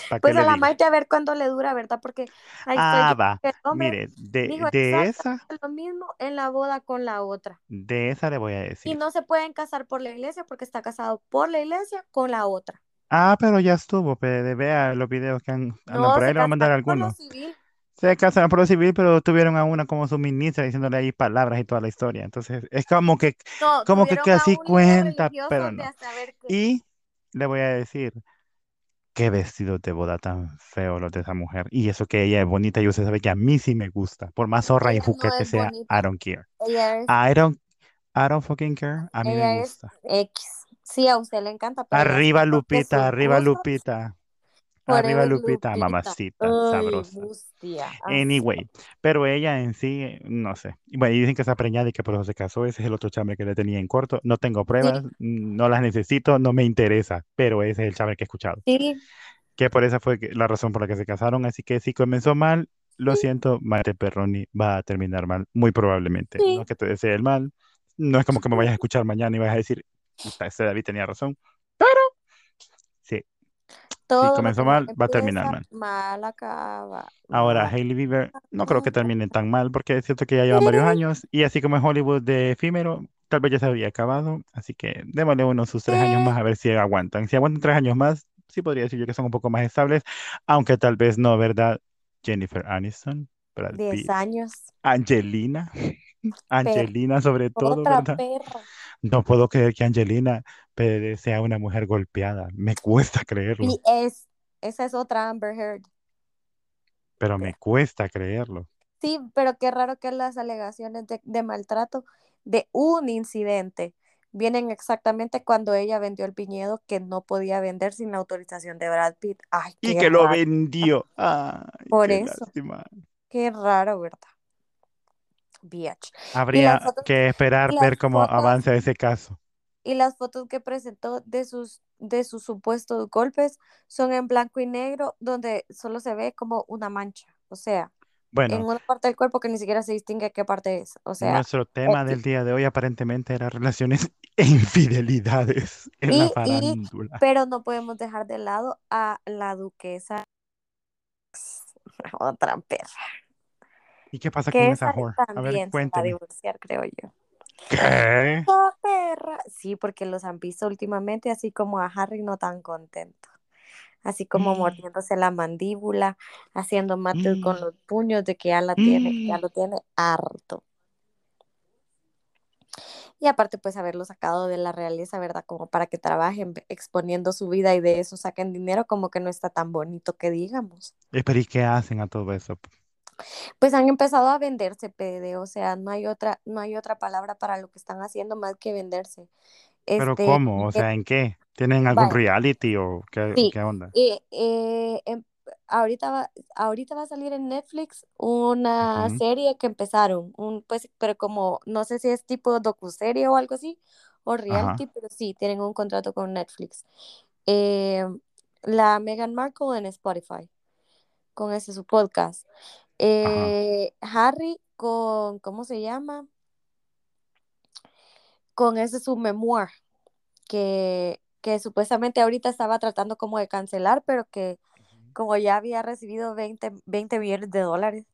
Speaker 2: ¿Para qué
Speaker 1: Pues a la? Maite a ver cuándo le dura, ¿verdad? Porque ahí
Speaker 2: Ah, va.
Speaker 1: que el hombre
Speaker 2: Mire, de,
Speaker 1: dijo
Speaker 2: de esa,
Speaker 1: lo mismo en la boda con la otra.
Speaker 2: de esa le voy a
Speaker 1: Y
Speaker 2: decir.
Speaker 1: no se pueden casar por la iglesia porque está casado por la iglesia con la otra.
Speaker 2: Ah, pero ya estuvo, PD. Vea los videos que han, andan
Speaker 1: No,
Speaker 2: por ahí,
Speaker 1: se
Speaker 2: le voy a mandar
Speaker 1: casaron por lo
Speaker 2: algunos.
Speaker 1: civil.
Speaker 2: Se casaron por lo civil, pero tuvieron a una como su ministra diciéndole ahí palabras y toda la historia. Entonces, es como que,
Speaker 1: No,
Speaker 2: como que
Speaker 1: tuvieron a
Speaker 2: casi cuenta, pero
Speaker 1: de
Speaker 2: no.
Speaker 1: a saber qué.
Speaker 2: Y le voy a decir, qué vestido de boda tan feo los de esa mujer. Y eso que ella es bonita y usted sabe que a mí sí me gusta. Por más zorra y
Speaker 1: Ella
Speaker 2: juca
Speaker 1: no
Speaker 2: que
Speaker 1: es
Speaker 2: sea, I
Speaker 1: bonita,
Speaker 2: don't care.
Speaker 1: ella es,
Speaker 2: I don't, I don't fucking care. A mí me
Speaker 1: ella es
Speaker 2: gusta.
Speaker 1: X. Sí, a usted le encanta, pero
Speaker 2: Arriba Lupita, arriba Lupita. Arriba Lupita,
Speaker 1: Lupita.
Speaker 2: mamacita,
Speaker 1: Ay,
Speaker 2: sabrosa.
Speaker 1: así.
Speaker 2: Anyway, pero ella en sí, no sé. Bueno, y dicen que está preñada y que por eso se casó. Ese es el otro chame que le tenía en corto. No tengo
Speaker 1: Sí,
Speaker 2: pruebas, mm, no las necesito, no me interesa, pero ese es el chame que he escuchado.
Speaker 1: sí,
Speaker 2: Que por esa fue la razón por la que se casaron. Así que si comenzó mal, lo
Speaker 1: sí,
Speaker 2: siento, Mate Perroni va a terminar mal, muy probablemente. No es
Speaker 1: sí.
Speaker 2: que te desee el mal, no es como que me vayas a escuchar mañana y vas a decir, puta, ese David tenía razón. Sí, si
Speaker 1: Todo lo
Speaker 2: comenzó
Speaker 1: mal
Speaker 2: va a terminar mal.
Speaker 1: mal acaba.
Speaker 2: Ahora, Hailey Bieber, no creo que termine tan mal, porque es cierto que ya llevan varios años, y así como en Hollywood de efímero, tal vez ya se había acabado, así que démosle unos sus tres años más a ver si aguantan. Si aguantan tres años más, sí podría decir yo que son un poco más estables, aunque tal vez no, ¿verdad? Jennifer Aniston, Brad
Speaker 1: 10
Speaker 2: Pitt,
Speaker 1: años.
Speaker 2: Angelina. Angelina sobre todo,
Speaker 1: Otra
Speaker 2: ¿verdad?
Speaker 1: perra.
Speaker 2: No puedo creer que Angelina Pérez sea una mujer golpeada, me cuesta creerlo,
Speaker 1: Y es, esa es otra Amber Heard.
Speaker 2: pero me cuesta creerlo.
Speaker 1: Sí, pero qué raro que las alegaciones de, de maltrato de un incidente vienen exactamente cuando ella vendió el viñedo que no podía vender sin la autorización de Brad Pitt. Ay,
Speaker 2: Y que lo vendió. Ay,
Speaker 1: Por
Speaker 2: qué
Speaker 1: eso,
Speaker 2: lástima.
Speaker 1: qué raro, ¿verdad? Y
Speaker 2: Habría
Speaker 1: fotos,
Speaker 2: que esperar
Speaker 1: y
Speaker 2: ver cómo
Speaker 1: fotos,
Speaker 2: avanza ese caso.
Speaker 1: y las fotos que presentó de sus, de sus supuestos golpes son en blanco y negro, donde solo se ve como una mancha. O sea, en
Speaker 2: Bueno,
Speaker 1: una parte del cuerpo que ni siquiera se distingue qué parte es. O sea,
Speaker 2: nuestro tema del día de hoy aparentemente era relaciones e infidelidades en la
Speaker 1: Y, y,
Speaker 2: farándula.
Speaker 1: pero no podemos dejar de lado a la duquesa, otra perra,
Speaker 2: ¿Y qué pasa con
Speaker 1: esa
Speaker 2: whore? A ver,
Speaker 1: también se va a
Speaker 2: cuénteme.
Speaker 1: divorciar, creo yo.
Speaker 2: ¿Qué?
Speaker 1: Esa perra, sí, porque los han visto últimamente así como a Harry no tan contento, así como mordiéndose la mandíbula, haciendo mates con los puños de que ya la tiene, ya lo tiene harto. Y aparte, pues haberlo sacado de la realeza, ¿verdad? Como para que trabajen exponiendo su vida y de eso saquen dinero, como que no está tan bonito que digamos.
Speaker 2: Eh, Pero ¿y qué hacen a todo eso?
Speaker 1: Pues han empezado a venderse, PD, o sea, no hay otra, no hay otra palabra para lo que están haciendo más que venderse.
Speaker 2: ¿Pero
Speaker 1: Este,
Speaker 2: cómo? O sea, ¿en qué? ¿Tienen algún reality o qué,
Speaker 1: sí,
Speaker 2: qué onda?
Speaker 1: eh, eh, em- ahorita va, ahorita va a salir en Netflix una serie que empezaron, un, pues, pero como, no sé si es tipo docuserie o algo así, o reality,
Speaker 2: Ajá,
Speaker 1: pero sí, tienen un contrato con Netflix. Eh, la Meghan Markle en Spotify, con ese su podcast. Eh, Harry con, ¿cómo se llama? Con ese su memoir, que, que supuestamente ahorita estaba tratando como de cancelar, pero que como ya había recibido 20, 20 millones de dólares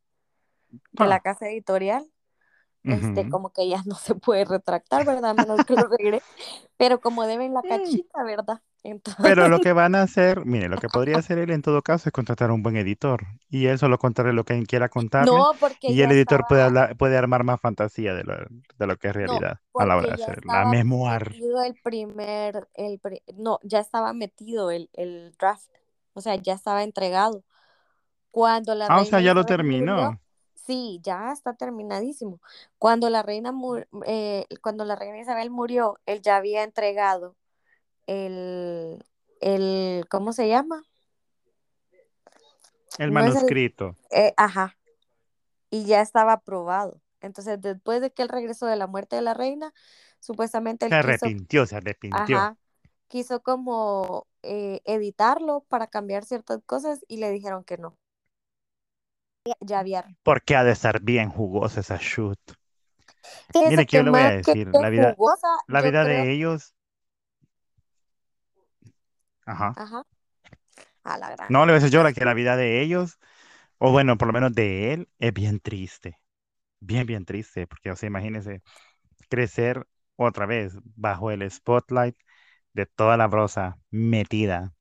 Speaker 1: de la
Speaker 2: Ah,
Speaker 1: casa editorial, este, como que ya no se puede retractar, ¿verdad? Menos que lo regrese, pero como deben la cachita, ¿verdad? Entonces,
Speaker 2: Pero lo que van a hacer, mire, lo que podría hacer él en todo caso es contratar a un buen editor y él solo contarle lo que él quiera
Speaker 1: no, porque
Speaker 2: y el editor puede hablar, puede armar más fantasía de lo, de lo que es
Speaker 1: no,
Speaker 2: realidad a la hora de hacer la memoir.
Speaker 1: el primer, el, no, ya estaba metido el, el draft, o sea, ya estaba entregado. Cuando la
Speaker 2: Ah, o sea, ya lo
Speaker 1: murió,
Speaker 2: terminó.
Speaker 1: sí, ya está terminadísimo. Cuando la reina mu- eh, cuando la reina Isabel murió, él ya había entregado el, el, ¿cómo se llama?
Speaker 2: El
Speaker 1: No es el,
Speaker 2: manuscrito.
Speaker 1: eh, ajá, y ya estaba aprobado. Entonces, después de que él regresó de la muerte de la reina, supuestamente
Speaker 2: Se
Speaker 1: él quiso,
Speaker 2: arrepintió, se arrepintió.
Speaker 1: ajá, quiso como eh, editarlo para cambiar ciertas cosas y le dijeron que no. Ya había.
Speaker 2: Porque ha de estar bien jugosa esa shoot. Mire, que yo le voy a decir,
Speaker 1: que
Speaker 2: la vida,
Speaker 1: jugosa,
Speaker 2: la
Speaker 1: yo
Speaker 2: vida
Speaker 1: creo,
Speaker 2: de ellos, ajá.
Speaker 1: ajá, a la gran.
Speaker 2: No, le voy a decir yo la que la vida de ellos, o bueno, por lo menos de él, es bien triste. Bien, bien triste, porque, o sea, imagínese crecer otra vez bajo el spotlight de toda la brosa metida,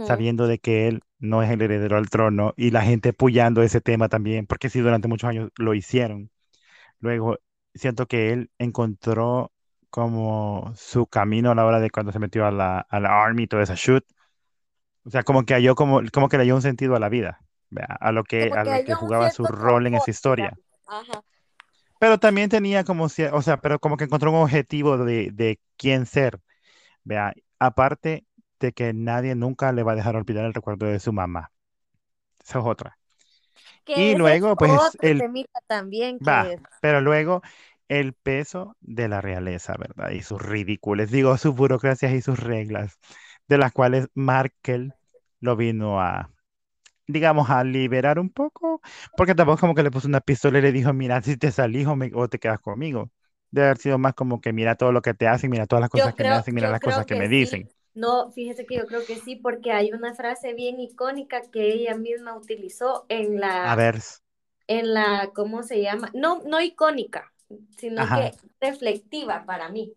Speaker 2: sabiendo de que él no es el heredero al trono y la gente apoyando ese tema también, porque sí, durante muchos años lo hicieron. Luego, siento que él encontró como su camino a la hora de cuando se metió a la, a la Army, toda esa shoot. O sea, como que halló como, como que le dio un sentido a la vida, ¿vea? A lo que, a lo que jugaba su rol en esa historia.
Speaker 1: Ajá.
Speaker 2: Pero también tenía como, cier- o sea, pero como que encontró un objetivo de, de quién ser, ¿vea? Aparte de que nadie nunca le va a dejar olvidar el recuerdo de su mamá. Esa es otra.
Speaker 1: Que
Speaker 2: Y luego, pues, el,
Speaker 1: también
Speaker 2: va, pero luego el peso de la realeza, ¿verdad? Y sus ridículos, digo, sus burocracias y sus reglas, de las cuales Markel lo vino a, digamos, a liberar un poco, porque tampoco como que le puso una pistola y le dijo, mira, si te salís o, me- o te quedas conmigo. Debe haber sido más como que mira todo lo que te hacen, mira todas las cosas que me hacen, mira las cosas que me
Speaker 1: sí.
Speaker 2: dicen.
Speaker 1: No, fíjese que yo creo que sí, porque hay una frase bien icónica que ella misma utilizó en
Speaker 2: A
Speaker 1: la,
Speaker 2: ver,
Speaker 1: en la, ¿cómo se llama? No, no icónica, sino
Speaker 2: ajá,
Speaker 1: que reflectiva para mí.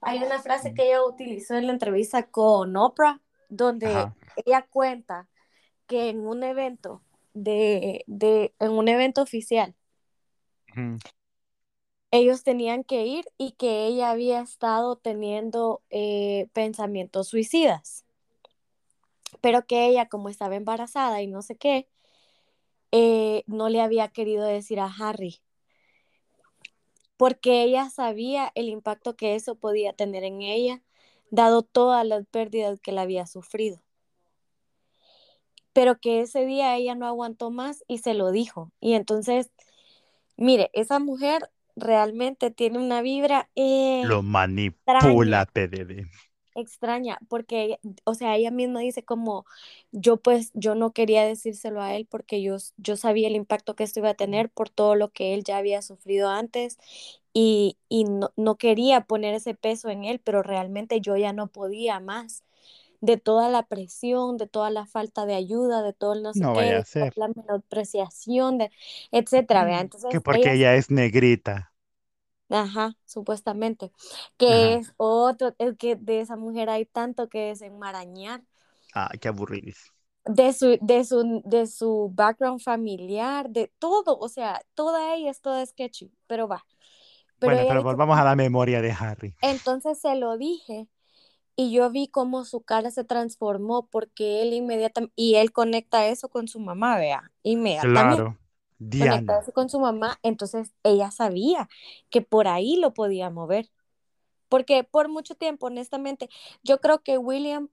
Speaker 1: Hay una frase que ella utilizó en la entrevista con Oprah, donde
Speaker 2: ajá.
Speaker 1: ella cuenta que en un evento de, de en un evento oficial, ellos tenían que ir y que ella había estado teniendo eh, pensamientos suicidas, pero que ella como estaba embarazada y no sé qué, eh, no le había querido decir a Harry, porque ella sabía el impacto que eso podía tener en ella, dado todas las pérdidas que la había sufrido. Pero que ese día ella no aguantó más y se lo dijo. Y entonces, mire, esa mujer realmente tiene una vibra
Speaker 2: Lo
Speaker 1: eh,
Speaker 2: manipula,
Speaker 1: extraña,
Speaker 2: PDD.
Speaker 1: Extraña, porque, o sea, ella misma dice como, yo pues, yo no quería decírselo a él porque yo, yo sabía el impacto que esto iba a tener por todo lo que él ya había sufrido antes y, y no, no quería poner ese peso en él, pero realmente yo ya no podía más de toda la presión, de toda la falta de ayuda, de todo el no sé
Speaker 2: No
Speaker 1: qué, de la menospreciación, de, etcétera, ¿vea?
Speaker 2: Que
Speaker 1: Entonces,
Speaker 2: porque
Speaker 1: ella
Speaker 2: ella es negrita.
Speaker 1: Ajá, supuestamente. Que
Speaker 2: Ajá.
Speaker 1: es otro, es que de esa mujer hay tanto que desenmarañar.
Speaker 2: Ah, qué aburridísimo.
Speaker 1: De su, de su, de su background familiar, de todo, o sea, toda ella es toda sketchy, pero va. Pero
Speaker 2: Bueno, pero volvamos a la memoria de Harry.
Speaker 1: entonces se lo dije y yo vi cómo su cara se transformó porque él inmediatamente, y él conecta eso con su mamá, vea, inmediatamente
Speaker 2: Claro. Diana.
Speaker 1: eso con su mamá, entonces ella sabía que por ahí lo podía mover. Porque por mucho tiempo, honestamente, yo creo que William,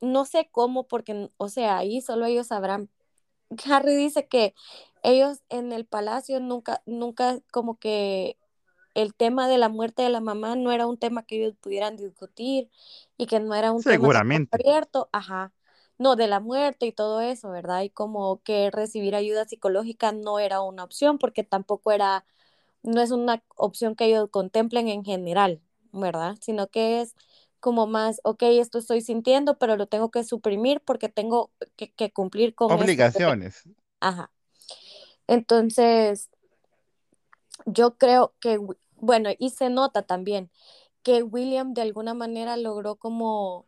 Speaker 1: no sé cómo, porque, o sea, ahí solo ellos sabrán. Harry dice que ellos en el palacio nunca, nunca como que el tema de la muerte de la mamá no era un tema que ellos pudieran discutir y que no era un tema
Speaker 2: Seguramente.
Speaker 1: abierto, ajá, no, de la muerte y todo eso, ¿verdad? Y como que recibir ayuda psicológica no era una opción porque tampoco era, no es una opción que ellos contemplen en general, ¿verdad? Sino que es como más, ok, esto estoy sintiendo, pero lo tengo que suprimir porque tengo que, que cumplir con.
Speaker 2: Obligaciones.
Speaker 1: Ajá. Entonces, yo creo que, bueno, y se nota también que William de alguna manera logró como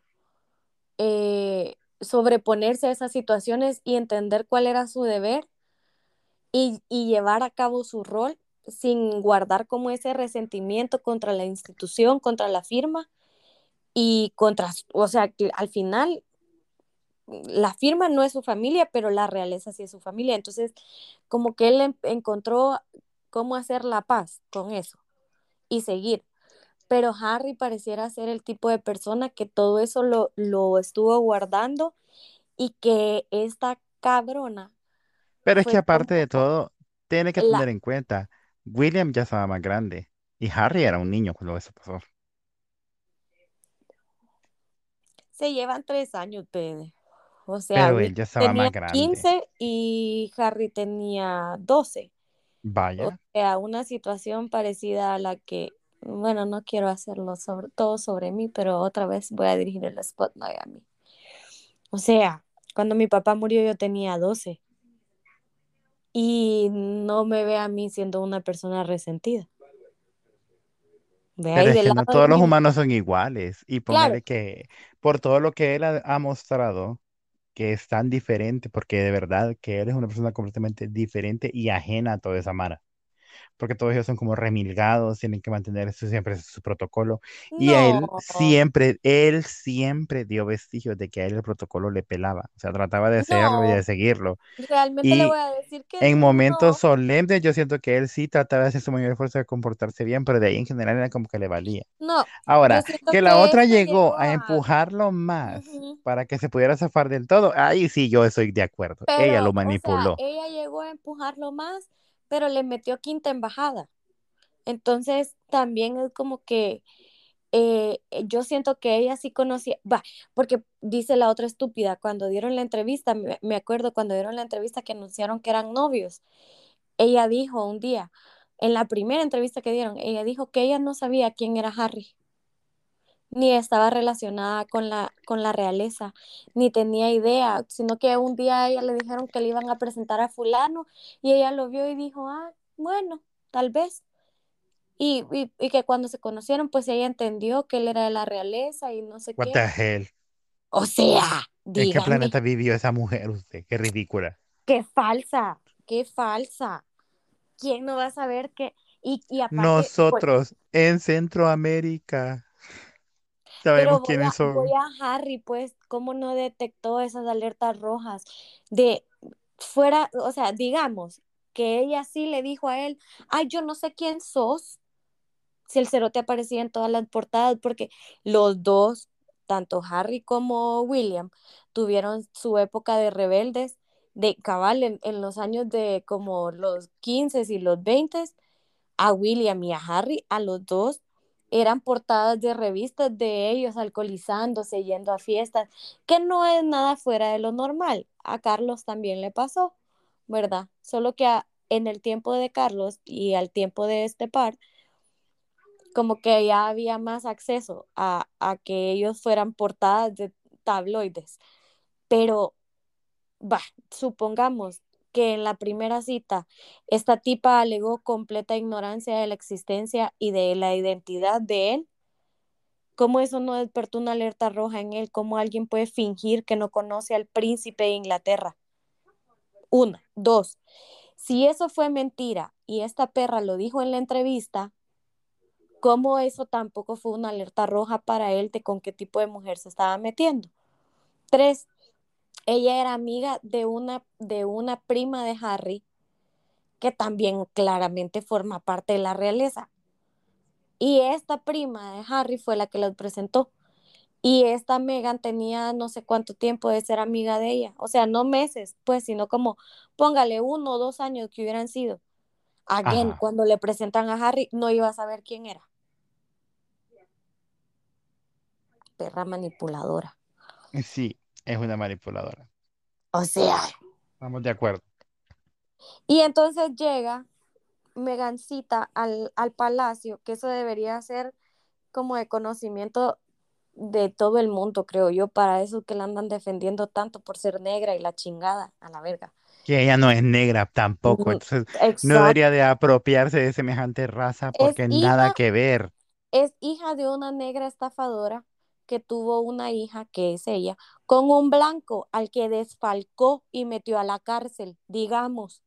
Speaker 1: eh, sobreponerse a esas situaciones y entender cuál era su deber y, y llevar a cabo su rol sin guardar como ese resentimiento contra la institución, contra la firma y contra, o sea, que al final la firma no es su familia, pero la realeza sí es su familia. Entonces, como que él en- encontró cómo hacer la paz con eso y seguir. Pero Harry pareciera ser el tipo de persona que todo eso lo, lo estuvo guardando y que esta cabrona
Speaker 2: Pero es que aparte de todo, tiene que
Speaker 1: la...
Speaker 2: tener en cuenta, William ya estaba más grande y Harry era un niño cuando eso pasó.
Speaker 1: Se llevan tres años, Pede. O sea,
Speaker 2: Pero él ya estaba
Speaker 1: tenía
Speaker 2: más grande.
Speaker 1: 15 y Harry tenía 12. O
Speaker 2: Vaya.
Speaker 1: sea, una situación parecida a la que, bueno, no quiero hacerlo sobre, todo sobre mí, pero otra vez voy a dirigir el spotlight a mí. O sea, cuando mi papá murió yo tenía 12 y no me ve a mí siendo una persona resentida.
Speaker 2: Pero
Speaker 1: ahí
Speaker 2: es
Speaker 1: del
Speaker 2: que no
Speaker 1: de
Speaker 2: todos los
Speaker 1: mi
Speaker 2: humanos son iguales. Y
Speaker 1: Claro,
Speaker 2: que por todo lo que él ha, ha mostrado, que es tan diferente, porque de verdad que él es una persona completamente diferente y ajena a toda esa mara. Porque todos ellos son como remilgados, tienen que mantener eso siempre su protocolo. Y a
Speaker 1: No,
Speaker 2: él siempre, él siempre dio vestigios de que a él el protocolo le pelaba, o sea, trataba de hacerlo y de
Speaker 1: no,
Speaker 2: seguirlo.
Speaker 1: realmente le voy
Speaker 2: Y
Speaker 1: a decir que
Speaker 2: en momentos
Speaker 1: no,
Speaker 2: solemnes yo siento que él sí trataba de hacer su mayor esfuerzo de comportarse bien, pero de ahí en general era como que le valía.
Speaker 1: no.
Speaker 2: Ahora,
Speaker 1: siento
Speaker 2: que la
Speaker 1: que
Speaker 2: otra
Speaker 1: llegó
Speaker 2: a
Speaker 1: a...
Speaker 2: empujarlo más
Speaker 1: Ujú.
Speaker 2: para que se pudiera zafar del todo, ahí sí yo estoy de acuerdo. Ella lo
Speaker 1: Pero, o sea,
Speaker 2: manipuló.
Speaker 1: ella llegó a empujarlo más, pero le metió quinta embajada. Entonces, también es como que eh, yo siento que ella sí conocía, va, porque dice la otra estúpida, cuando dieron la entrevista, me, me acuerdo cuando dieron la entrevista que anunciaron que eran novios, ella dijo un día, en la primera entrevista que dieron, ella dijo que ella no sabía quién era Harry, ni estaba relacionada con la, con la realeza, ni tenía idea, sino que un día a ella le dijeron que le iban a presentar a fulano y ella lo vio y dijo, ah, bueno, tal vez. Y, y, y que cuando se conocieron, pues ella entendió que él era de la realeza y no sé
Speaker 2: What
Speaker 1: qué.
Speaker 2: the hell?
Speaker 1: O sea,
Speaker 2: ¿En qué
Speaker 1: dígame,
Speaker 2: planeta vivió esa mujer usted? Qué ridícula.
Speaker 1: qué falsa, qué falsa. ¿Quién no va a saber que? Y, y aparte, voy,
Speaker 2: Nosotros en Centroamérica sabemos quiénes
Speaker 1: a, voy a Harry, pues, ¿cómo no detectó esas alertas rojas? De fuera, o sea, digamos que ella sí le dijo a él, ay, yo no sé quién sos, si el cerote aparecía en todas las portadas, porque los dos, tanto Harry como William, tuvieron su época de rebeldes, de cabal en, en los años de como los 15 y los 20, a William y a Harry, a los dos, eran portadas de revistas de ellos alcoholizándose, yendo a fiestas, que no es nada fuera de lo normal. A Carlos también le pasó, ¿verdad? Solo que en el tiempo de Carlos y al tiempo de este par, como que ya había más acceso a, a que ellos fueran portadas de tabloides. Pero, va, supongamos que en la primera cita esta tipa alegó completa ignorancia de la existencia y de la identidad de él. ¿Cómo eso no despertó una alerta roja en él? ¿Cómo alguien puede fingir que no conoce al príncipe de Inglaterra? Una, dos. Si eso fue mentira y esta perra lo dijo en la entrevista, cómo eso tampoco fue una alerta roja para él de con qué tipo de mujer se estaba metiendo. Tres, ella era amiga de una, de una prima de Harry que también claramente forma parte de la realeza. Y esta prima de Harry fue la que los presentó. Y esta Megan tenía no sé cuánto tiempo de ser amiga de ella. O sea, no meses, pues, sino como, póngale uno o dos años que hubieran sido. Again,
Speaker 2: Ajá.
Speaker 1: cuando le presentan a Harry, no iba a saber quién era. Perra manipuladora.
Speaker 2: Sí, es una manipuladora.
Speaker 1: O sea,
Speaker 2: Estamos de acuerdo.
Speaker 1: y entonces llega Megancita al, al palacio, que eso debería ser como de conocimiento de todo el mundo, creo yo, para eso que la andan defendiendo tanto por ser negra y la chingada, a la verga.
Speaker 2: Que ella no es negra tampoco,
Speaker 1: Mm,
Speaker 2: entonces no debería de apropiarse de semejante raza porque nada que ver.
Speaker 1: es hija de una negra estafadora que tuvo una hija, que es ella, con un blanco al que desfalcó y metió a la cárcel, digamos.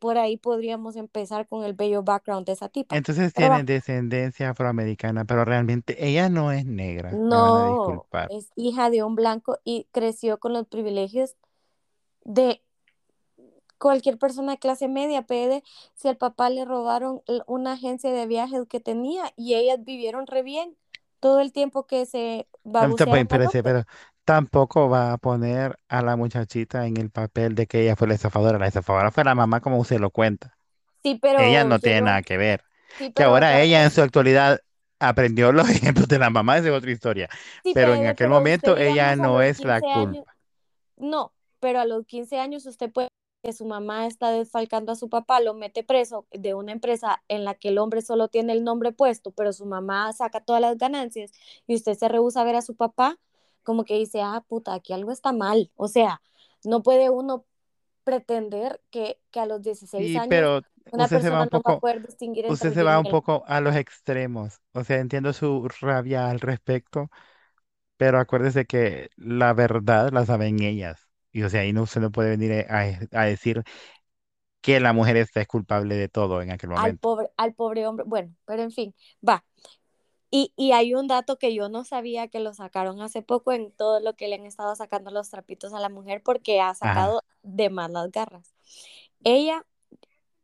Speaker 1: Por ahí podríamos empezar con el bello background de esa tipa.
Speaker 2: Entonces
Speaker 1: Pero
Speaker 2: tiene
Speaker 1: va,
Speaker 2: descendencia afroamericana, pero realmente ella no es negra,
Speaker 1: no, es hija de un blanco y creció con los privilegios de cualquier persona de clase media, pede si al papá le robaron una agencia de viajes que tenía y ellas vivieron re bien todo el tiempo que se hombre.
Speaker 2: pero tampoco va a poner a la muchachita en el papel de que ella fue la estafadora. La estafadora fue la mamá, como usted lo cuenta.
Speaker 1: Sí,
Speaker 2: Ella
Speaker 1: pero
Speaker 2: no tiene nada que ver.
Speaker 1: sí,
Speaker 2: Que
Speaker 1: pero
Speaker 2: ahora ella en
Speaker 1: vez,
Speaker 2: su actualidad aprendió los ejemplos de la mamá, esa es otra historia.
Speaker 1: sí,
Speaker 2: Pero en aquel
Speaker 1: pero
Speaker 2: momento ella
Speaker 1: a
Speaker 2: no es la
Speaker 1: 15 años,
Speaker 2: culpa.
Speaker 1: no, pero a los 15 años usted puede que su mamá está desfalcando a su papá, lo mete preso de una empresa en la que el hombre solo tiene el nombre puesto, pero su mamá saca todas las ganancias y usted se rehúsa a ver a su papá, como que dice, ah, puta, aquí algo está mal. O sea, no puede uno pretender que, que a los 16
Speaker 2: Sí,
Speaker 1: años
Speaker 2: pero
Speaker 1: una
Speaker 2: usted se va
Speaker 1: persona
Speaker 2: un
Speaker 1: no va a
Speaker 2: poco,
Speaker 1: poder distinguir
Speaker 2: usted se va un poco a los extremos. O sea, entiendo su rabia al respecto, pero acuérdese que la verdad la saben ellas. Y o sea, ahí no, usted no puede venir a, a decir que la mujer esta es culpable de todo en aquel
Speaker 1: al
Speaker 2: momento.
Speaker 1: pobre, al pobre hombre. Bueno, pero en fin, va. Y, y, hay un dato que yo no sabía que lo sacaron hace poco en todo lo que le han estado sacando los trapitos a la mujer porque ha sacado
Speaker 2: Ajá.
Speaker 1: de más las garras. Ella,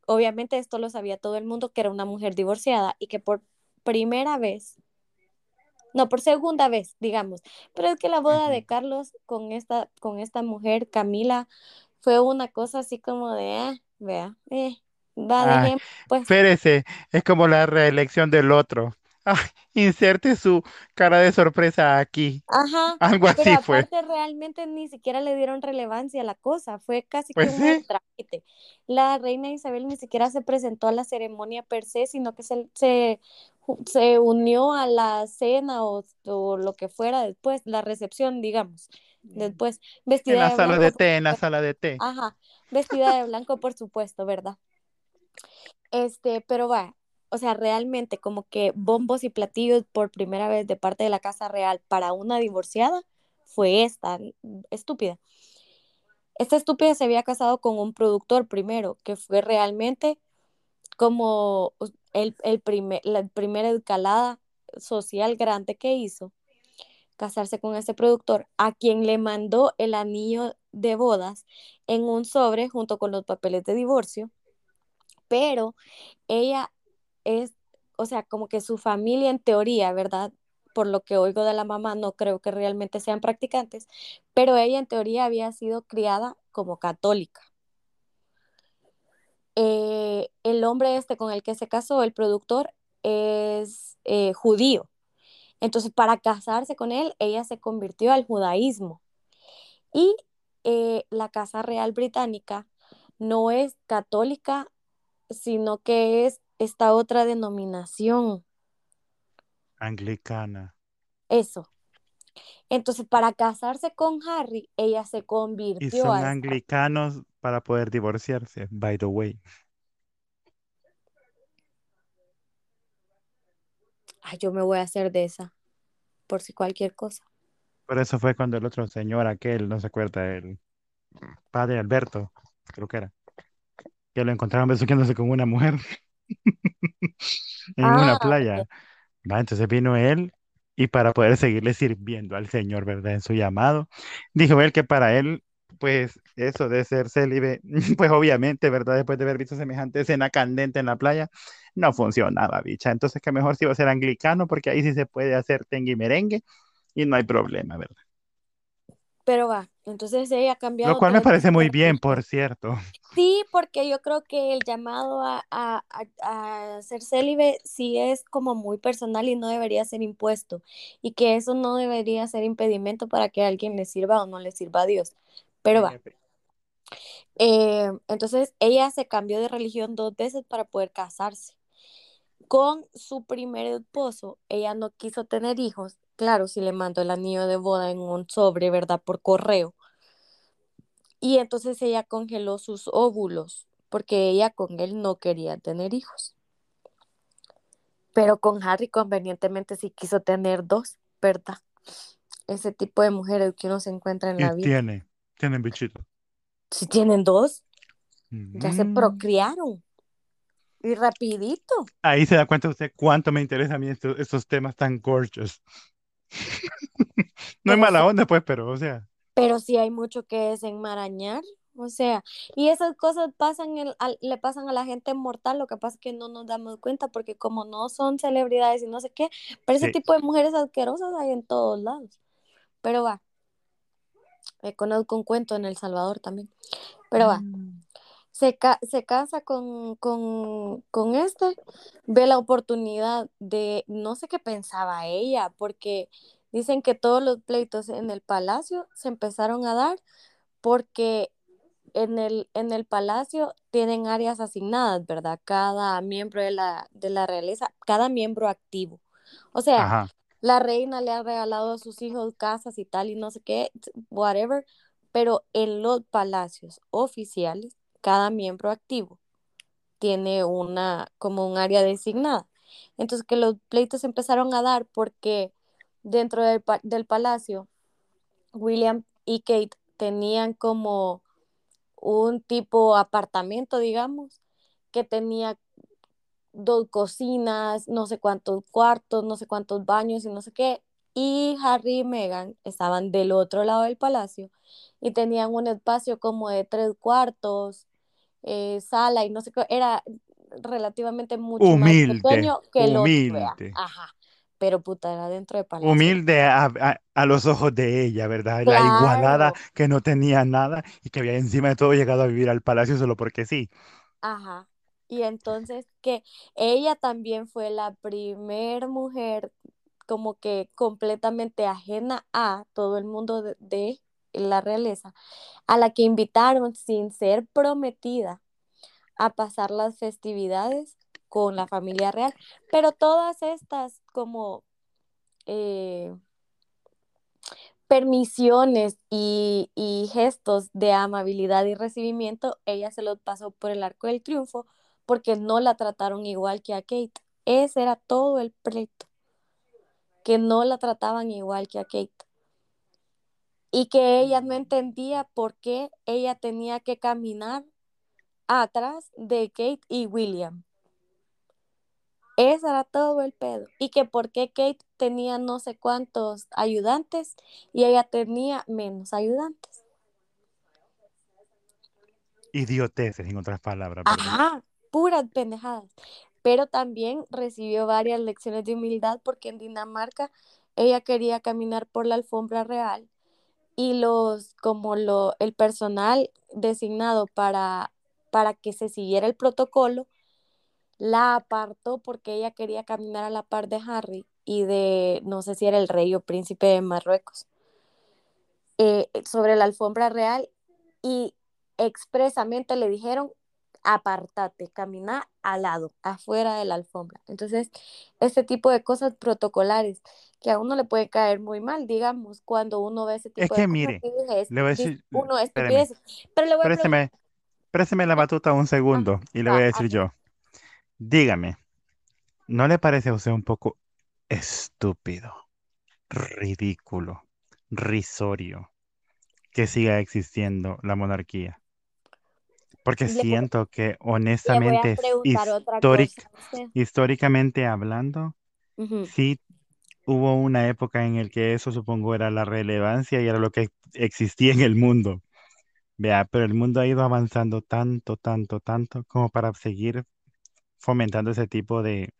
Speaker 1: obviamente esto lo sabía todo el mundo, que era una mujer divorciada y que por primera vez, no, por segunda vez, digamos, pero es que la boda de Carlos con esta, con esta mujer, Camila, fue una cosa así como de, eh, vea, eh, va,
Speaker 2: Ay,
Speaker 1: dejemos, pues,
Speaker 2: espérese, es como la reelección del otro. Ay, inserte su cara de sorpresa aquí.
Speaker 1: Ajá,
Speaker 2: Algo
Speaker 1: pero
Speaker 2: así fue.
Speaker 1: aparte realmente ni siquiera le dieron relevancia a la cosa, fue casi que
Speaker 2: Pues
Speaker 1: un mero
Speaker 2: sí,
Speaker 1: trámite. La reina Isabel ni siquiera se presentó a la ceremonia per se, sino que se, se unió a la cena o, o lo que fuera después, la recepción, digamos, después,
Speaker 2: en
Speaker 1: vestida
Speaker 2: la
Speaker 1: de
Speaker 2: sala
Speaker 1: blanco,
Speaker 2: de té, en la sala de té.
Speaker 1: Ajá, vestida de blanco, por supuesto, ¿verdad? Este, pero va, o sea, realmente como que bombos y platillos por primera vez de parte de la Casa Real para una divorciada fue esta, estúpida. Esta estúpida se había casado con un productor primero, que fue realmente como el, el primer, la primera escalada social grande que hizo, casarse con este productor, a quien le mandó el anillo de bodas en un sobre junto con los papeles de divorcio, pero ella es, o sea, como que su familia en teoría, ¿verdad? Por lo que oigo de la mamá, no creo que realmente sean practicantes, pero ella en teoría había sido criada como católica. Eh, el hombre este con el que se casó, el productor, es eh, judío. Entonces, para casarse con él, ella se convirtió al judaísmo. Y eh, la Casa Real Británica no es católica, sino que es esta otra denominación.
Speaker 2: Anglicana.
Speaker 1: Eso. Entonces, para casarse con Harry, ella se
Speaker 2: Y
Speaker 1: convirtió
Speaker 2: son
Speaker 1: a esta.
Speaker 2: anglicanos para poder divorciarse, by the way.
Speaker 1: Ay, yo me voy a hacer de esa, por si cualquier cosa.
Speaker 2: Por eso fue cuando el otro señor, aquel, no se acuerda, el padre Alberto, creo que era, que lo encontraron besuqueándose con una mujer en una
Speaker 1: Ah,
Speaker 2: playa. Va, entonces vino él y para poder seguirle sirviendo al Señor, ¿verdad? En su llamado, dijo él que para él, pues eso de ser célibe, pues obviamente, ¿verdad? Después de haber visto semejante escena candente en la playa, no funcionaba, bicha. Entonces que mejor se iba a ser anglicano porque ahí sí se puede hacer tengue y merengue y no hay problema, ¿verdad?
Speaker 1: pero va, entonces ella ha
Speaker 2: Lo
Speaker 1: cambiado
Speaker 2: cual me parece muy bien, por cierto.
Speaker 1: Sí, porque yo creo que el llamado a, a, a, a ser célibe sí es como muy personal y no debería ser impuesto. Y que eso no debería ser impedimento para que alguien le sirva o no le sirva a Dios. Pero va. Eh, entonces ella se cambió de religión dos veces para poder casarse. Con su primer esposo, ella no quiso tener hijos. Claro, si le mandó el anillo de boda en un sobre, ¿verdad? Por correo. Y entonces ella congeló sus óvulos porque ella con él no quería tener hijos. Pero con Harry convenientemente sí quiso tener dos, ¿verdad? Ese tipo de mujeres que uno se encuentra en
Speaker 2: Y
Speaker 1: la vida.
Speaker 2: tiene, tienen bichito.
Speaker 1: Si tienen dos, ya se
Speaker 2: Mm.
Speaker 1: procrearon. Y rapidito.
Speaker 2: Ahí se da cuenta usted cuánto me interesan a mí estos, estos temas tan gorgeous. No es mala onda, pues, pero, o sea,
Speaker 1: pero sí hay mucho que desenmarañar. O sea, y esas cosas pasan el- al- le pasan a la gente mortal, lo que pasa es que no nos damos cuenta porque como no son celebridades y no sé qué, pero ese
Speaker 2: sí.
Speaker 1: tipo de mujeres asquerosas hay en todos lados. Pero va, eh, conozco un cuento en El Salvador también. Pero va,
Speaker 2: Mm.
Speaker 1: se, ca- se casa con, con, con este, ve la oportunidad de, no sé qué pensaba ella, porque dicen que todos los pleitos en el palacio se empezaron a dar porque en el, en el palacio tienen áreas asignadas, ¿verdad? Cada miembro de la, de la realeza, cada miembro activo. O sea,
Speaker 2: Ajá.
Speaker 1: La reina le ha regalado a sus hijos casas y tal y no sé qué, whatever, pero en los palacios oficiales, cada miembro activo tiene una, como un área designada. Entonces que los pleitos empezaron a dar porque dentro del, del palacio, William y Kate tenían como un tipo apartamento, digamos, que tenía dos cocinas, no sé cuántos cuartos, no sé cuántos baños y no sé qué. Y Harry y Meghan estaban del otro lado del palacio y tenían un espacio como de tres cuartos, eh, sala y no sé qué, era relativamente mucho más pequeño que
Speaker 2: humilde.
Speaker 1: Ajá, pero puta, era dentro de palacio.
Speaker 2: Humilde a, a- a los ojos de ella, ¿verdad? La igualada que no tenía nada y que había encima de todo llegado a vivir al palacio solo porque sí.
Speaker 1: ajá. Y entonces que ella también fue la primer mujer como que completamente ajena a todo el mundo de, la realeza, a la que invitaron sin ser prometida a pasar las festividades con la familia real. Pero todas estas como eh, permisiones y, y gestos de amabilidad y recibimiento, ella se los pasó por el arco del triunfo porque no la trataron igual que a Kate. Ese era todo el pleito, que no la trataban igual que a Kate. Y que ella no entendía por qué ella tenía que caminar atrás de Kate y William. Ese era todo el pedo. Y que por qué Kate tenía no sé cuántos ayudantes y ella tenía menos ayudantes.
Speaker 2: Idioteces, en otras palabras.
Speaker 1: Ajá, puras pendejadas. Pero también recibió varias lecciones de humildad porque en Dinamarca ella quería caminar por la alfombra real y los como lo el personal designado para para que se siguiera el protocolo la apartó porque ella quería caminar a la par de Harry y de no sé si era el rey o príncipe de Marruecos eh, sobre la alfombra real y expresamente le dijeron apártate, camina al lado, afuera de la alfombra. Entonces, este tipo de cosas protocolares que a uno le puede caer muy mal, digamos, cuando uno ve ese
Speaker 2: Es
Speaker 1: tipo de
Speaker 2: que
Speaker 1: cosas
Speaker 2: mire,
Speaker 1: dice,
Speaker 2: le voy a decir,
Speaker 1: uno
Speaker 2: espéreme,
Speaker 1: estupideces. Pero le voy a
Speaker 2: présteme, présteme la batuta un segundo y le voy a decir
Speaker 1: ajá,
Speaker 2: yo, dígame, ¿no le parece a usted un poco estúpido, ridículo, risorio que siga existiendo la monarquía? Porque
Speaker 1: le,
Speaker 2: siento que honestamente, históric- históricamente hablando, sí hubo una época en el que eso supongo era la relevancia y era lo que existía en el mundo. Vea, pero el mundo ha ido avanzando tanto, tanto, tanto como para seguir fomentando ese tipo de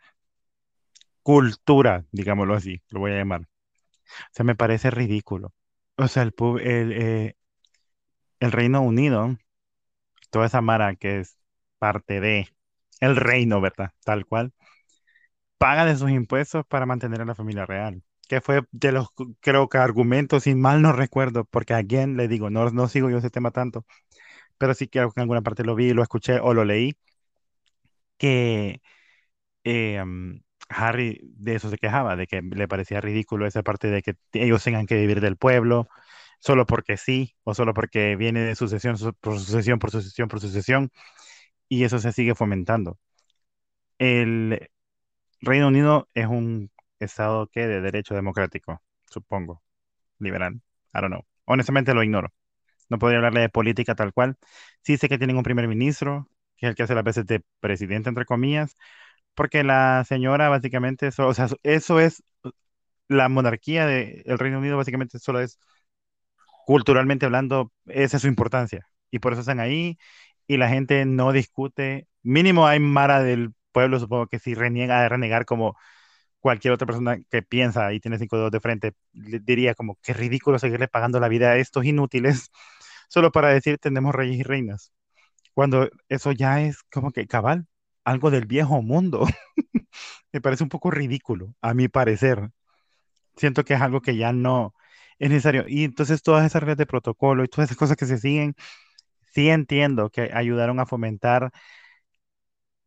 Speaker 2: cultura, digámoslo así, lo voy a llamar. O sea, me parece ridículo. O sea, el, el, eh, el Reino Unido, toda esa mara que es parte de el reino, ¿verdad? Tal cual, paga de sus impuestos para mantener a la familia real. Que fue de los, creo que argumentos, si mal no recuerdo, porque a quien le digo, no, no sigo yo ese tema tanto, pero sí que en alguna parte lo vi, lo escuché o lo leí, que eh, Harry de eso se quejaba, de que le parecía ridículo esa parte de que ellos tengan que vivir del pueblo solo porque sí, o solo porque viene de sucesión su- por sucesión, por sucesión, por sucesión, y eso se sigue fomentando. El Reino Unido es un estado que de derecho democrático, supongo, liberal, I don't know. Honestamente lo ignoro. No podría hablarle de política tal cual. Sí sé que tienen un primer ministro, que es el que hace las veces de presidente, entre comillas, porque la señora básicamente, eso, o sea, eso es la monarquía del Reino Unido, básicamente solo es culturalmente hablando, esa es su importancia. Y por eso están ahí y la gente no discute. Mínimo hay Mara del pueblo, supongo que si reniega de renegar como cualquier otra persona que piensa y tiene cinco dedos de frente, le diría como que ridículo seguirle pagando la vida a estos inútiles solo para decir tenemos reyes y reinas. Cuando eso ya es como que cabal, algo del viejo mundo. Me parece un poco ridículo, a mi parecer. Siento que es algo que ya no es necesario. Y entonces todas esas reglas de protocolo y todas esas cosas que se siguen, sí entiendo que ayudaron a fomentar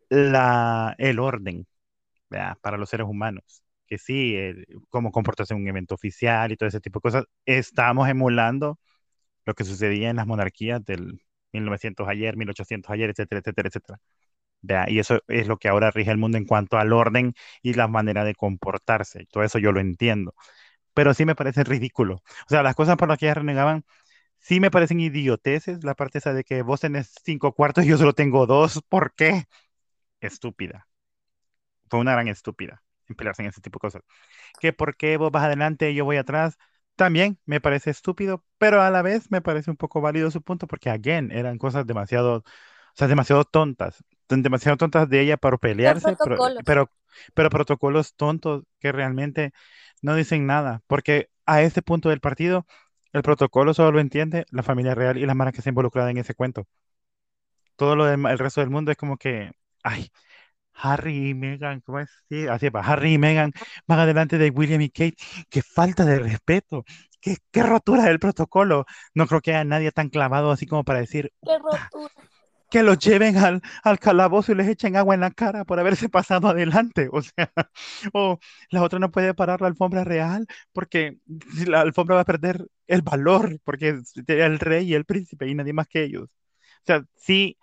Speaker 2: la, el orden, ¿verdad? para los seres humanos. Que sí, el- cómo comportarse en un evento oficial y todo ese tipo de cosas. Estamos emulando lo que sucedía en las monarquías del 1900 ayer, 1800 ayer, etcétera, etcétera, etcétera. ¿verdad? Y eso es lo que ahora rige el mundo en cuanto al orden y la manera de comportarse. Todo eso yo lo entiendo. Pero sí me parece ridículo. O sea, las cosas por las que ellas renegaban sí me parecen idioteces la parte esa de que vos tenés cinco cuartos y yo solo tengo dos. ¿Por qué? Estúpida. Fue una gran estúpida en pelearse en ese tipo de cosas. Que por qué vos vas adelante y yo voy atrás. También me parece estúpido, pero a la vez me parece un poco válido su punto porque, again, eran cosas demasiado, o sea, demasiado tontas, demasiado tontas de ella para pelearse, pero, pero, pero protocolos tontos que realmente no dicen nada, porque a este punto del partido, el protocolo solo lo entiende la familia real y la mara que está involucrada en ese cuento. Todo lo demás, el resto del mundo es como que, ay, Harry y Meghan, ¿cómo es? Sí, así va, Harry y Meghan van adelante de William y Kate. Qué falta de respeto, qué, qué rotura del protocolo. No creo que haya nadie tan clavado así como para decir
Speaker 1: Qué rotura.
Speaker 2: Que los lleven al, al calabozo y les echen agua en la cara por haberse pasado adelante. O sea, o la otra no puede parar la alfombra real porque la alfombra va a perder el valor porque es el rey y el príncipe y nadie más que ellos. O sea, sí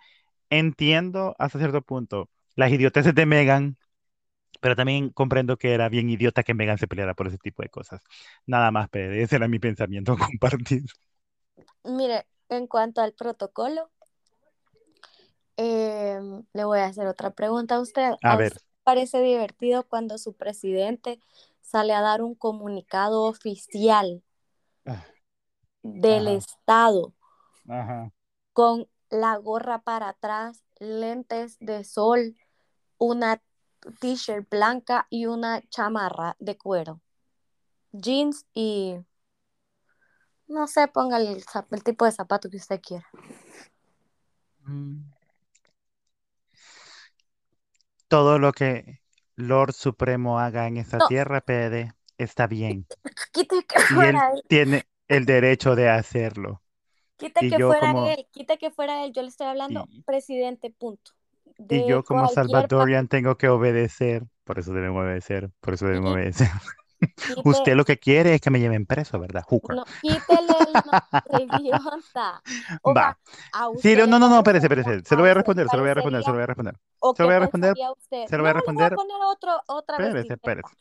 Speaker 2: entiendo hasta cierto punto las idioteces de Meghan, pero también comprendo que era bien idiota que Meghan se peleara por ese tipo de cosas. Nada más, Pede, ese era mi pensamiento compartido.
Speaker 1: Mire, en cuanto al protocolo, em, le voy a hacer otra pregunta a usted.
Speaker 2: A
Speaker 1: ¿A
Speaker 2: ver,
Speaker 1: usted parece divertido cuando su presidente sale a dar un comunicado oficial
Speaker 2: ah,
Speaker 1: del
Speaker 2: ajá,
Speaker 1: Estado
Speaker 2: ajá.
Speaker 1: con la gorra para atrás, lentes de sol, una t-shirt blanca y una chamarra de cuero, jeans y no sé, ponga el tipo de zapato que usted quiera.
Speaker 2: Mm. Todo lo que Lord Supremo haga en esta
Speaker 1: No,
Speaker 2: tierra, Pede, está bien.
Speaker 1: quite que
Speaker 2: Y él
Speaker 1: fuera él,
Speaker 2: tiene el derecho de hacerlo.
Speaker 1: quite
Speaker 2: Y
Speaker 1: que fuera
Speaker 2: como,
Speaker 1: él, quite que fuera él. Yo le estoy hablando
Speaker 2: y,
Speaker 1: presidente, punto.
Speaker 2: y yo como. Salvadorian tengo que obedecer. Por eso deben obedecer. Por eso deben
Speaker 1: Y
Speaker 2: obedecer.
Speaker 1: quite,
Speaker 2: Usted lo que quiere es que me lleven preso, ¿verdad? Hooker.
Speaker 1: no, quítele el nombre, idiota. O sea,
Speaker 2: Va. Sí, no, no, no, espérese, espérese. Se lo voy a responder, se lo voy a responder, se lo voy a responder. Se lo voy a responder, se lo voy a responder. Espérese, espérese.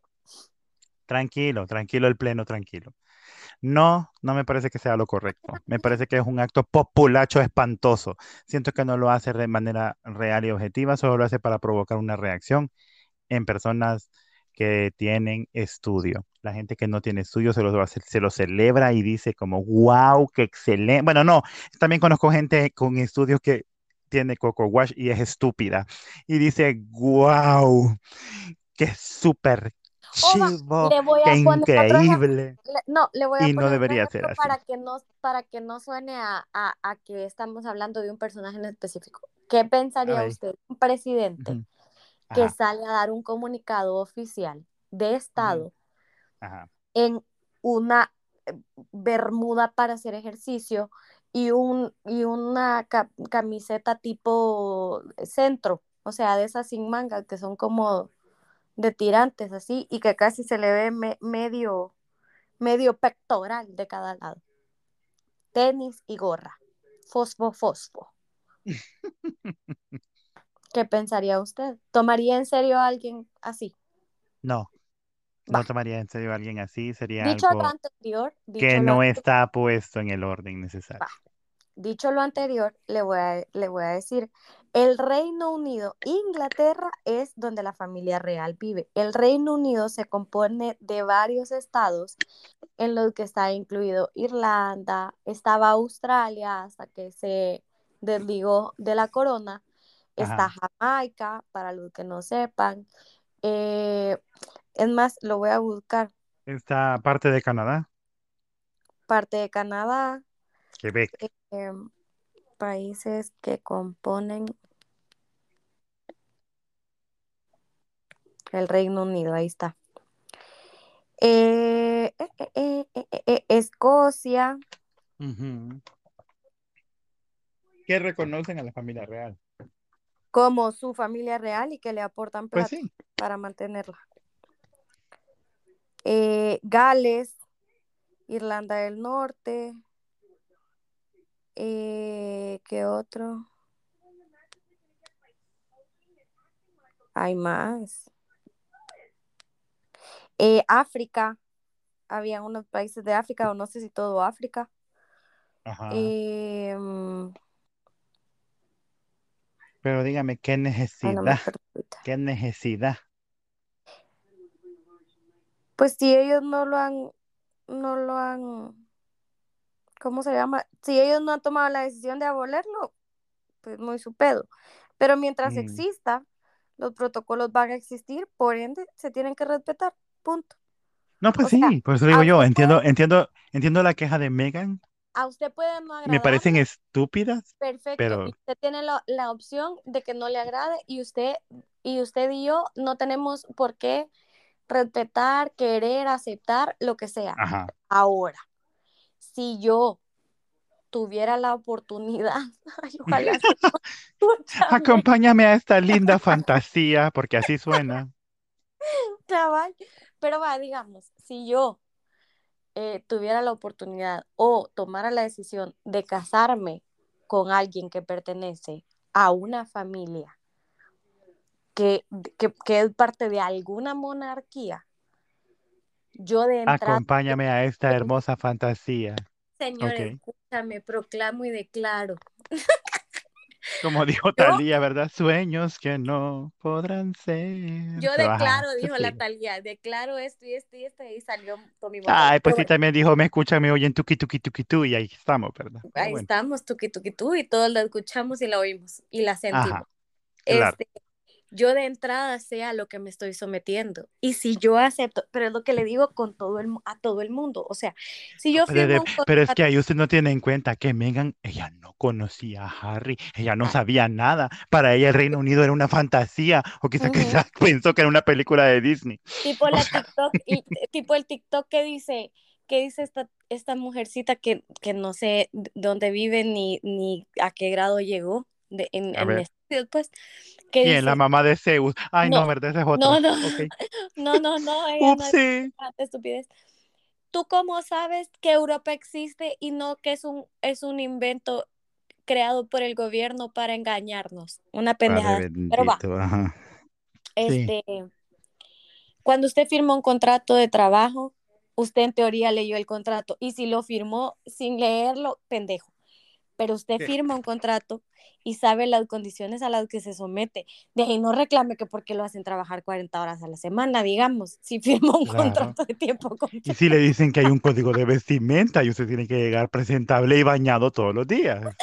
Speaker 2: Tranquilo, tranquilo el pleno, tranquilo. No, no me parece que sea lo correcto. Me parece que es un acto populacho espantoso. Siento que no lo hace de manera real y objetiva, solo lo hace para provocar una reacción en personas que tienen estudio. La gente que no tiene estudio se lo, se lo celebra y dice como, wow, qué excelente. Bueno, no, también conozco gente con estudios que tiene Coco Wash y es estúpida. Y dice, wow, qué súper chivo, qué increíble.
Speaker 1: Le- no, le voy a
Speaker 2: Y no
Speaker 1: poner otro
Speaker 2: debería ser así.
Speaker 1: para que no, para que no suene a, a, a que estamos hablando de un personaje en específico. ¿Qué pensaría
Speaker 2: Ay,
Speaker 1: usted? Un presidente
Speaker 2: ujú,
Speaker 1: que
Speaker 2: Ajá,
Speaker 1: sale a dar un comunicado oficial de Estado
Speaker 2: ajá.
Speaker 1: en una eh, bermuda para hacer ejercicio y, un, y una ca- camiseta tipo centro, o sea, de esas sin manga que son como de tirantes así y que casi se le ve me- medio, medio pectoral de cada lado. Tenis y gorra. Fosfo, fosfo. ¿Qué pensaría usted? ¿Tomaría en serio a alguien así?
Speaker 2: No, no tomaría en serio a alguien así, sería
Speaker 1: Dicho lo anterior,
Speaker 2: que
Speaker 1: lo
Speaker 2: no
Speaker 1: anterior,
Speaker 2: está puesto en el orden
Speaker 1: va.
Speaker 2: necesario.
Speaker 1: Dicho lo anterior, le voy, a, le voy a decir, el Reino Unido, Inglaterra es donde la familia real vive. El Reino Unido se compone de varios estados en los que está incluido Irlanda, estaba Australia hasta que se desligó de la corona, está
Speaker 2: Ajá.
Speaker 1: Jamaica, para los que no sepan. Eh, es más, lo voy a buscar,
Speaker 2: Esta parte de Canadá,
Speaker 1: parte de Canadá,
Speaker 2: Quebec.
Speaker 1: eh, países que componen el Reino Unido, ahí está. Eh, eh, Escocia,
Speaker 2: Ujú. Que reconocen a la familia real.
Speaker 1: Como su familia real y que le aportan
Speaker 2: Pues
Speaker 1: plata
Speaker 2: sí.
Speaker 1: para mantenerla. Eh, Gales, Irlanda del Norte, eh, ¿qué otro? Hay más. Eh, África, había unos países de África, o no sé si todo África.
Speaker 2: Ajá. Pero dígame, ¿qué
Speaker 1: ay, no me
Speaker 2: necesidad? ¿Qué necesidad?
Speaker 1: Pues si ellos no lo han, no lo han, ¿cómo se llama? Si ellos no han tomado la decisión de abolerlo, pues muy su pedo. Pero mientras
Speaker 2: Mm.
Speaker 1: exista, los protocolos van a existir, por ende, se tienen que respetar. Punto.
Speaker 2: No, pues
Speaker 1: O sea,
Speaker 2: sí, por eso digo yo, entiendo, entiendo, entiendo la queja de Megan,
Speaker 1: a usted puede no
Speaker 2: me parecen estúpidas,
Speaker 1: perfecto.
Speaker 2: pero
Speaker 1: usted tiene la, la opción de que no le agrade y usted y usted y yo no tenemos por qué respetar, querer, aceptar, lo que sea.
Speaker 2: ajá.
Speaker 1: Ahora, si yo tuviera la oportunidad, ay, ojalá
Speaker 2: Acompáñame a esta linda fantasía, porque así suena.
Speaker 1: Pero va, digamos, si yo eh, tuviera la oportunidad o tomara la decisión de casarme con alguien que pertenece a una familia que, que, que es parte de alguna monarquía, yo de entrada,
Speaker 2: Acompáñame a esta hermosa fantasía.
Speaker 1: señor,
Speaker 2: Ok.
Speaker 1: escúchame, proclamo y declaro.
Speaker 2: Como dijo Talía, ¿verdad? Sueños que no podrán ser.
Speaker 1: yo declaro,
Speaker 2: ¿qué
Speaker 1: dijo la? Talía, declaro esto y esto y esto, y salió Tommy.
Speaker 2: Ay, pues
Speaker 1: Pero
Speaker 2: sí, también dijo, me escuchan, me oyen, tuki, tuki, tuki, tu, y ahí estamos, ¿verdad? Pero
Speaker 1: ahí
Speaker 2: bueno,
Speaker 1: estamos, tuki tuki tú, y todos la escuchamos y la oímos y la sentimos.
Speaker 2: ajá, claro.
Speaker 1: Este, yo de entrada sé a lo que me estoy sometiendo. Y si yo acepto, pero es lo que le digo con todo el, a todo el mundo. O sea, si yo
Speaker 2: Pero,
Speaker 1: firmo
Speaker 2: de-
Speaker 1: un
Speaker 2: pero es que ahí usted no tiene en cuenta que Meghan, ella no conocía a Harry, ella no sabía nada. Para ella el Reino Unido era una fantasía, o quizá,
Speaker 1: ujú,
Speaker 2: quizá pensó que era una película de Disney.
Speaker 1: tipo la
Speaker 2: sea,
Speaker 1: TikTok, y, tipo el TikTok que dice, que dice esta, esta mujercita que, que no sé dónde vive ni, ni a qué grado llegó de, en, en pues, que
Speaker 2: ¿quién? La
Speaker 1: dice,
Speaker 2: mamá de Zeus. Ay, no,
Speaker 1: no,
Speaker 2: ¿verdad? Esa es
Speaker 1: no,
Speaker 2: otra.
Speaker 1: no, no, no, no, ella no es estupidez. ¿Tú cómo sabes que Europa existe y no que es un, es un invento creado por el gobierno para engañarnos? Una pendejada. así. Pero va.
Speaker 2: Sí,
Speaker 1: este, cuando usted firma un contrato de trabajo, usted en teoría leyó el contrato y si lo firmó sin leerlo, pendejo. Pero usted firma un contrato y sabe las condiciones a las que se somete. De ahí no reclame que porque lo hacen trabajar 40 horas a la semana, digamos, si firma un
Speaker 2: claro.
Speaker 1: contrato de tiempo
Speaker 2: Y
Speaker 1: completo.
Speaker 2: si le dicen que hay un código de vestimenta y usted tiene que llegar presentable y bañado todos los días.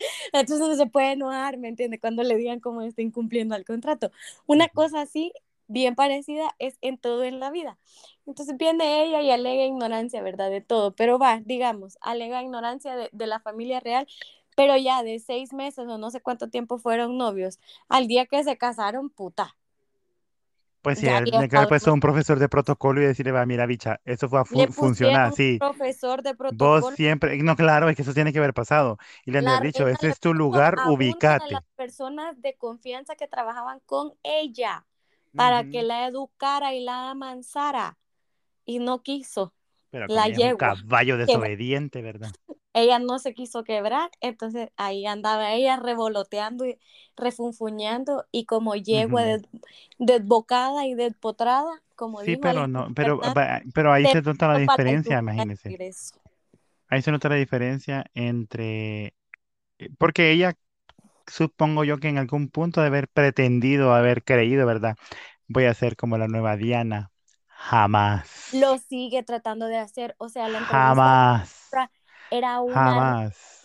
Speaker 1: Entonces no se puede enojar, ¿me entiende? Cuando le digan cómo está incumpliendo el contrato. Una cosa así, bien parecida, es en todo en la vida. Entonces viene ella y alega ignorancia, ¿verdad? De todo. Pero va, digamos, alega ignorancia de, de la familia real, pero ya de seis meses o no sé cuánto tiempo fueron novios. Al día que se casaron, puta.
Speaker 2: Pues sí, tiene que haber puesto un profesor de protocolo y decirle, va, mira, bicha, eso fue,
Speaker 1: Le
Speaker 2: fu- funciona
Speaker 1: pusieron un
Speaker 2: así.
Speaker 1: profesor de
Speaker 2: Vos
Speaker 1: protocolo.
Speaker 2: siempre, no, claro, es que eso tiene que haber pasado. Y le han dicho,
Speaker 1: le
Speaker 2: es tu lugar,
Speaker 1: a de las
Speaker 2: ubícate.
Speaker 1: personas de confianza que trabajaban con ella para que la educara y la amansara. Y no quiso
Speaker 2: Pero
Speaker 1: la
Speaker 2: es un
Speaker 1: yegua.
Speaker 2: caballo desobediente, ¿verdad?
Speaker 1: ella no se quiso quebrar, entonces ahí andaba ella revoloteando y refunfuñando y como yegua
Speaker 2: Ujú.
Speaker 1: des- desbocada y despotrada, como
Speaker 2: Sí,
Speaker 1: dijo
Speaker 2: pero no, pero, pero ahí
Speaker 1: se
Speaker 2: nota la diferencia,
Speaker 1: regreso.
Speaker 2: Ahí se nota la diferencia entre, eh, porque ella, supongo yo que en algún punto de haber pretendido, haber creído, ¿verdad? Voy a ser como la nueva Diana. Jamás.
Speaker 1: Lo sigue tratando de hacer, o sea, la entrevista
Speaker 2: Jamás.
Speaker 1: era una
Speaker 2: Jamás.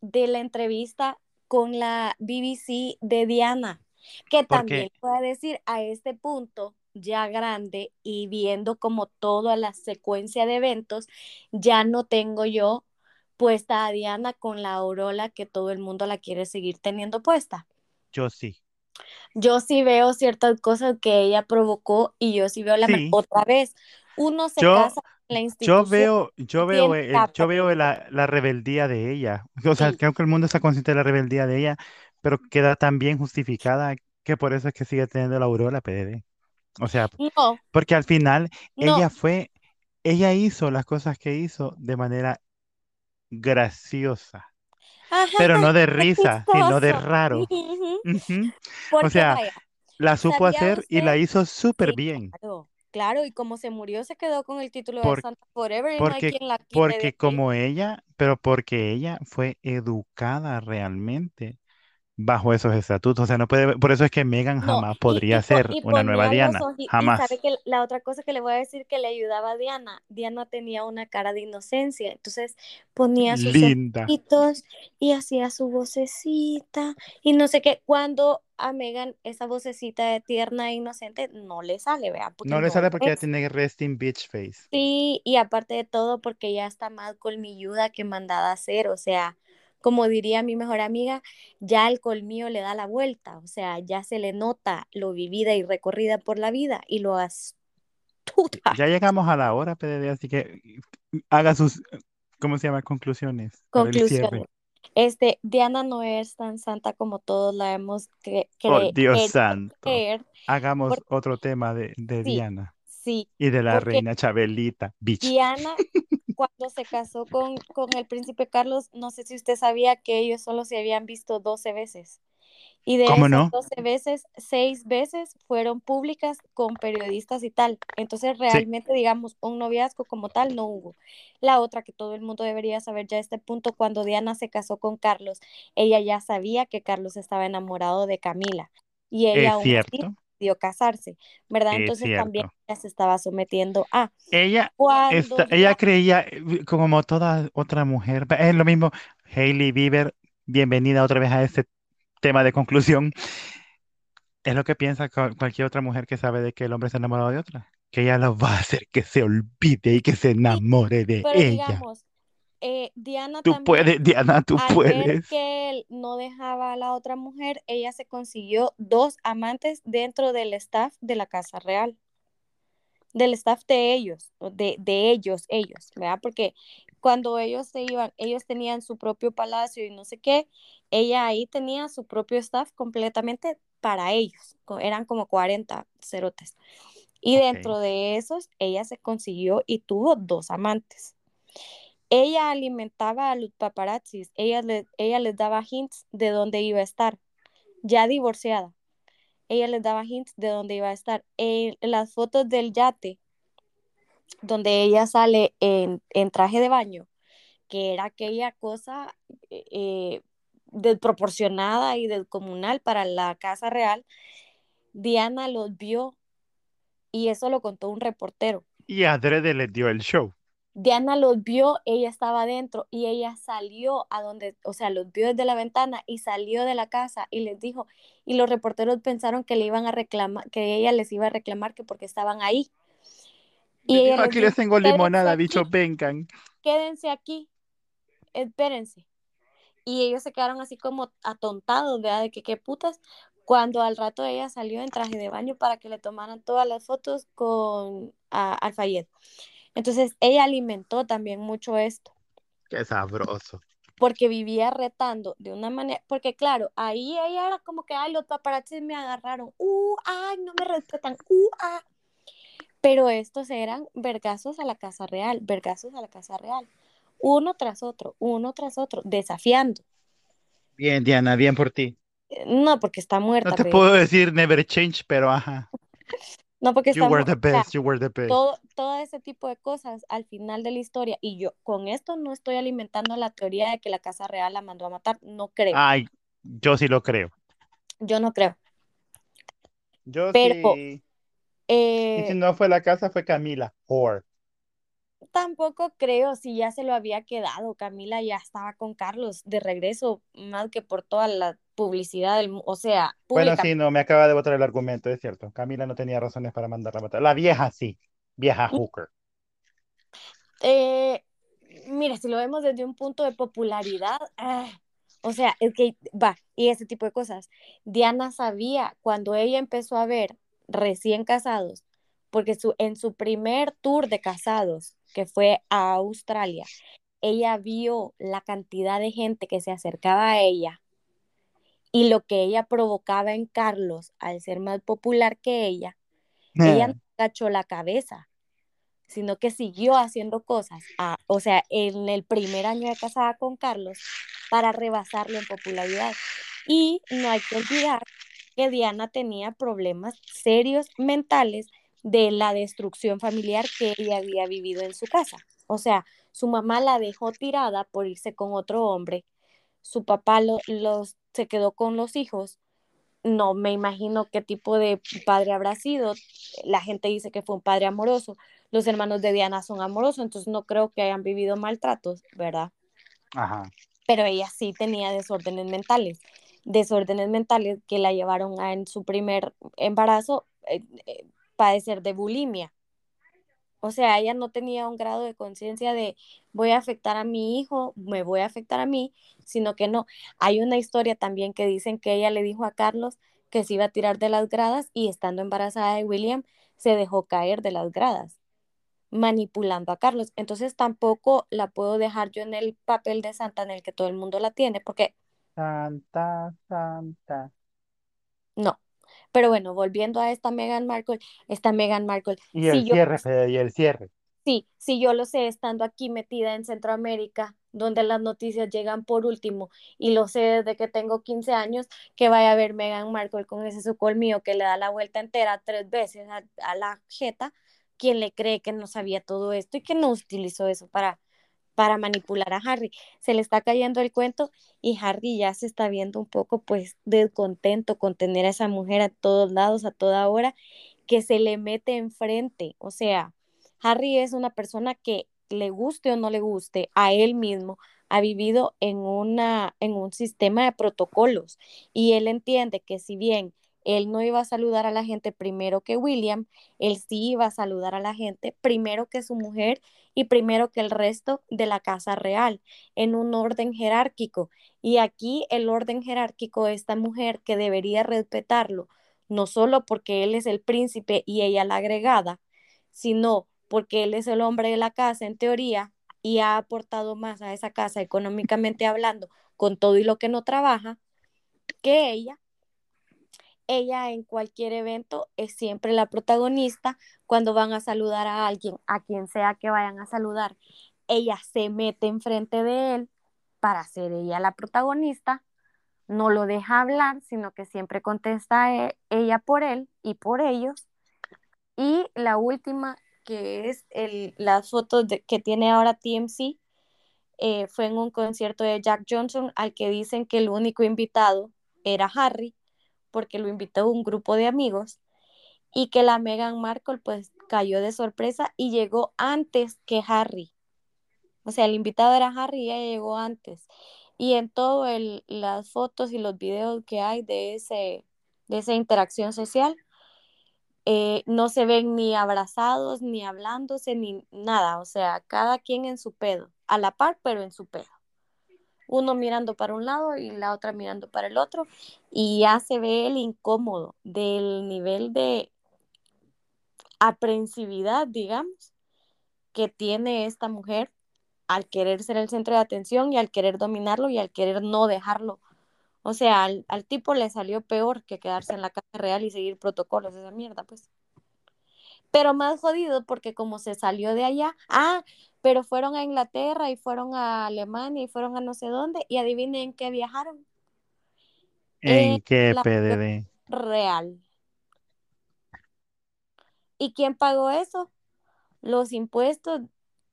Speaker 1: de la entrevista con la BBC de Diana, que también puede decir a este punto ya grande y viendo como toda la secuencia de eventos, ya no tengo yo puesta a Diana con la aureola que todo el mundo la quiere seguir teniendo puesta.
Speaker 2: yo sí.
Speaker 1: Yo sí veo ciertas cosas que ella provocó y yo sí veo la
Speaker 2: Sí.
Speaker 1: otra vez. Uno se
Speaker 2: Yo,
Speaker 1: casa en la
Speaker 2: yo
Speaker 1: institución
Speaker 2: veo, yo veo,
Speaker 1: tiene
Speaker 2: el-
Speaker 1: la
Speaker 2: yo veo la, la rebeldía de ella. O sea,
Speaker 1: Sí,
Speaker 2: creo que el mundo está consciente de la rebeldía de ella, pero queda tan bien justificada que por eso es que sigue teniendo la aurora PDD. O sea,
Speaker 1: no,
Speaker 2: porque al final
Speaker 1: no,
Speaker 2: ella fue, ella hizo las cosas que hizo de manera graciosa,
Speaker 1: ajá,
Speaker 2: pero no de risa, sino de raro. O sea,
Speaker 1: vaya,
Speaker 2: la supo
Speaker 1: ¿sabía
Speaker 2: hacer y la hizo súper
Speaker 1: Sí,
Speaker 2: bien.
Speaker 1: claro, claro, y como se murió se quedó con el título de Santa Forever y no hay
Speaker 2: porque,
Speaker 1: quien la
Speaker 2: porque como ella, pero porque ella fue educada realmente bajo esos estatutos. O sea, no puede, por eso es que Megan
Speaker 1: No,
Speaker 2: jamás
Speaker 1: y, y,
Speaker 2: podría
Speaker 1: po-
Speaker 2: ser
Speaker 1: y
Speaker 2: una nueva Diana.
Speaker 1: ojos, y sabe
Speaker 2: Jamás.
Speaker 1: que la otra cosa que le voy a decir que le ayudaba a Diana, Diana tenía una cara de inocencia, entonces ponía sus
Speaker 2: Linda.
Speaker 1: ojitos y hacía su vocecita y no sé qué, cuando a Megan esa vocecita de tierna e inocente no le sale, vea, porque
Speaker 2: No le
Speaker 1: no
Speaker 2: sale porque ella
Speaker 1: es.
Speaker 2: tiene resting bitch face.
Speaker 1: Sí, y aparte de todo, porque ya está más colmilluda que mandada a hacer, o sea, como diría mi mejor amiga, ya el colmillo le da la vuelta, o sea, ya se le nota lo vivida y recorrida por la vida y lo astuta.
Speaker 2: Ya llegamos a la hora, PDD, así que haga sus, ¿cómo se llama? Conclusiones.
Speaker 1: Conclusiones. Este, Diana no es tan santa como todos la hemos cre
Speaker 2: Oh, Dios santo. Hagamos otro tema de, de
Speaker 1: sí,
Speaker 2: Diana
Speaker 1: sí,
Speaker 2: y de la reina Chabelita, bitch.
Speaker 1: Diana, cuando se casó con, con el príncipe Carlos, no sé si usted sabía que ellos solo se habían visto 12 veces. Y de
Speaker 2: ¿Cómo
Speaker 1: esas
Speaker 2: no?
Speaker 1: 12 veces, 6 veces fueron públicas con periodistas y tal. Entonces, realmente, digamos, un noviazgo como tal no hubo. La otra que todo el mundo debería saber ya a este punto, cuando Diana se casó con Carlos, ella ya sabía que Carlos estaba enamorado de Camila. Y ella
Speaker 2: Es
Speaker 1: aún así
Speaker 2: cierto,
Speaker 1: decidió casarse, ¿verdad?
Speaker 2: es
Speaker 1: Entonces también
Speaker 2: cierto.
Speaker 1: ella se estaba sometiendo a.
Speaker 2: Ella, esta-
Speaker 1: ya
Speaker 2: ella creía, eh, como toda otra mujer, es lo mismo, Hailey Bieber, bienvenida otra vez a este tema de conclusión. Es lo que piensa cual- cualquier otra mujer que sabe de que el hombre se ha enamorado de otra, que ella lo va a hacer que se olvide y que se
Speaker 1: sí,
Speaker 2: enamore de
Speaker 1: pero
Speaker 2: ella.
Speaker 1: digamos, eh, Diana
Speaker 2: Tú
Speaker 1: también
Speaker 2: puedes, Diana, tú
Speaker 1: al ver
Speaker 2: puedes.
Speaker 1: que él no dejaba a la otra mujer, ella se consiguió dos amantes dentro del staff de la Casa Real, del staff de ellos, de, de ellos, ellos, ¿verdad? Porque cuando ellos se iban, ellos tenían su propio palacio y no sé qué, ella ahí tenía su propio staff completamente para ellos, eran como 40 cerotes. Y dentro de esos, ella se consiguió y tuvo dos amantes. Ella alimentaba a los paparazzis, ella, ella les daba hints de dónde iba a estar, ya divorciada. Ella les daba hints de dónde iba a estar. En las fotos del yate, donde ella sale en, en traje de baño, que era aquella cosa eh, eh, desproporcionada y descomunal para la Casa Real, Diana los vio y eso lo contó un reportero.
Speaker 2: Y Adrede le dio el show.
Speaker 1: Diana los vio, ella estaba adentro y ella salió a donde, o sea, los vio desde la ventana y salió de la casa y les dijo, y los reporteros pensaron que le iban a reclamar, que ella les iba a reclamar que porque estaban ahí. Y ella
Speaker 2: dijo, aquí les tengo
Speaker 1: "Quédense
Speaker 2: limonada, bichos, vengan.
Speaker 1: quédense aquí, espérense. Y ellos se quedaron así como atontados, ¿verdad? De que qué putas. Cuando al rato ella salió en traje de baño para que le tomaran todas las fotos con a. Entonces ella alimentó también mucho esto,
Speaker 2: Qué sabroso.
Speaker 1: porque vivía retando de una manera, porque claro, ahí ella era como que, ay, los paparazzis me agarraron, uh, ay, no me respetan, uh, ah. Pero estos eran vergazos a la Casa Real, vergazos a la Casa Real, uno tras otro, uno tras otro, desafiando.
Speaker 2: Bien, Diana, bien por ti.
Speaker 1: Eh, No porque está muerta,
Speaker 2: No te
Speaker 1: pero-
Speaker 2: puedo decir never change, pero ajá.
Speaker 1: No porque
Speaker 2: You were the
Speaker 1: mu- o sea,
Speaker 2: best, you were the best.
Speaker 1: todo, todo ese tipo de cosas al final de la historia. Y yo con esto no estoy alimentando la teoría de que la Casa Real la mandó a matar. No creo.
Speaker 2: Ay, yo sí lo creo.
Speaker 1: Yo no creo.
Speaker 2: Yo
Speaker 1: Pero,
Speaker 2: sí.
Speaker 1: Eh,
Speaker 2: Y si no fue la casa, fue Camila. Whore.
Speaker 1: tampoco creo si ya se lo había quedado. Camila ya estaba con Carlos de regreso, más que por toda la publicidad del, o sea,
Speaker 2: Bueno, sí, no, me acaba de botar el argumento, es cierto. Camila no tenía razones para mandarla a matar. La vieja sí. Vieja hooker.
Speaker 1: Eh, mira, si lo vemos desde un punto de popularidad, ah, o sea, es que va, y ese tipo de cosas. Diana sabía cuando ella empezó a ver recién casados, porque su, en su primer tour de casados, que fue a Australia, ella vio la cantidad de gente que se acercaba a ella y lo que ella provocaba en Carlos al ser más popular que ella, ella no cachó la cabeza, sino que siguió haciendo cosas, a- o sea, en el primer año de casada con Carlos, para rebasarlo en popularidad. Y no hay que olvidar que Diana tenía problemas serios mentales de la destrucción familiar que ella había vivido en su casa. O sea, su mamá la dejó tirada por irse con otro hombre, su papá lo, los, se quedó con los hijos, no me imagino qué tipo de padre habrá sido. La gente dice que fue un padre amoroso. Los hermanos de Diana son amorosos, entonces no creo que hayan vivido maltratos, ¿verdad?
Speaker 2: Ajá.
Speaker 1: Pero ella sí tenía desórdenes mentales. Desórdenes mentales que la llevaron a, en su primer embarazo eh, eh, padecer de bulimia. O sea, ella no tenía un grado de conciencia de voy a afectar a mi hijo, me voy a afectar a mí, sino que no. Hay una historia también que dicen que ella le dijo a Carlos que se iba a tirar de las gradas y estando embarazada de William se dejó caer de las gradas, manipulando a Carlos. Entonces tampoco la puedo dejar yo en el papel de santa en el que todo el mundo la tiene, porque...
Speaker 2: Santa, santa.
Speaker 1: No, pero bueno, volviendo a esta Meghan Markle, esta Meghan Markle.
Speaker 2: Y el
Speaker 1: si yo,
Speaker 2: cierre, Fede, y el cierre.
Speaker 1: sí, si yo lo sé estando aquí metida en Centroamérica, donde las noticias llegan por último, y lo sé desde que tengo 15 años, que vaya a ver Meghan Markle con ese sucol mío que le da la vuelta entera tres veces a, a la jeta, quien le cree que no sabía todo esto y que no utilizó eso para para manipular a Harry. Se le está cayendo el cuento y Harry ya se está viendo un poco pues descontento con tener a esa mujer a todos lados, a toda hora, que se le mete enfrente. O sea, Harry es una persona que le guste o no le guste a él mismo, ha vivido en, una, en un sistema de protocolos y él entiende que si bien él no iba a saludar a la gente primero que William, él sí iba a saludar a la gente primero que su mujer y primero que el resto de la casa real, en un orden jerárquico. Y aquí el orden jerárquico de esta mujer que debería respetarlo, no solo porque él es el príncipe y ella la agregada, sino porque él es el hombre de la casa en teoría y ha aportado más a esa casa económicamente hablando con todo y lo que no trabaja que ella ella en cualquier evento es siempre la protagonista. Cuando van a saludar a alguien, a quien sea que vayan a saludar, ella se mete enfrente de él para ser ella la protagonista. No lo deja hablar, sino que siempre contesta e, ella por él y por ellos. Y la última, que es el, las fotos que tiene ahora TMC, eh, fue en un concierto de Jack Johnson al que dicen que el único invitado era Harry porque lo invitó un grupo de amigos y que la Meghan Markle pues cayó de sorpresa y llegó antes que Harry. O sea, el invitado era Harry y ella llegó antes. Y en todo las fotos y los videos que hay de, ese, de esa interacción social, eh, no se ven ni abrazados, ni hablándose, ni nada. O sea, cada quien en su pedo, a la par, pero en su pedo uno mirando para un lado y la otra mirando para el otro, y ya se ve el incómodo del nivel de aprensividad, digamos, que tiene esta mujer al querer ser el centro de atención y al querer dominarlo y al querer no dejarlo. O sea, al, al tipo le salió peor que quedarse en la casa real y seguir protocolos, esa mierda, pues. Pero más jodido porque como se salió de allá, ah, pero fueron a Inglaterra y fueron a Alemania y fueron a no sé dónde y adivinen qué viajaron.
Speaker 2: ¿En qué PDD?
Speaker 1: Real. ¿Y quién pagó eso? Los impuestos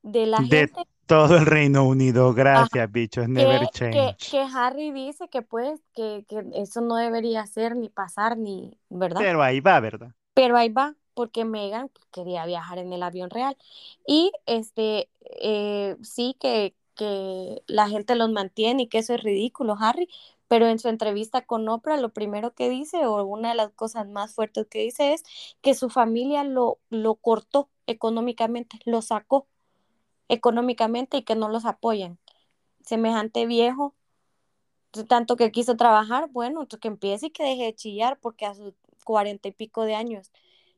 Speaker 1: de la
Speaker 2: de
Speaker 1: gente.
Speaker 2: todo el Reino Unido, gracias, bichos, never
Speaker 1: que, que,
Speaker 2: change.
Speaker 1: que Harry dice que pues que, que eso no debería ser ni pasar ni, ¿verdad?
Speaker 2: Pero ahí va, ¿verdad?
Speaker 1: Pero ahí va, porque Megan pues, quería viajar en el avión real. Y este, eh, sí que, que la gente los mantiene y que eso es ridículo, Harry, pero en su entrevista con Oprah lo primero que dice, o una de las cosas más fuertes que dice es que su familia lo, lo cortó económicamente, lo sacó económicamente y que no los apoyan. Semejante viejo, tanto que quiso trabajar, bueno, que empiece y que deje de chillar porque a sus cuarenta y pico de años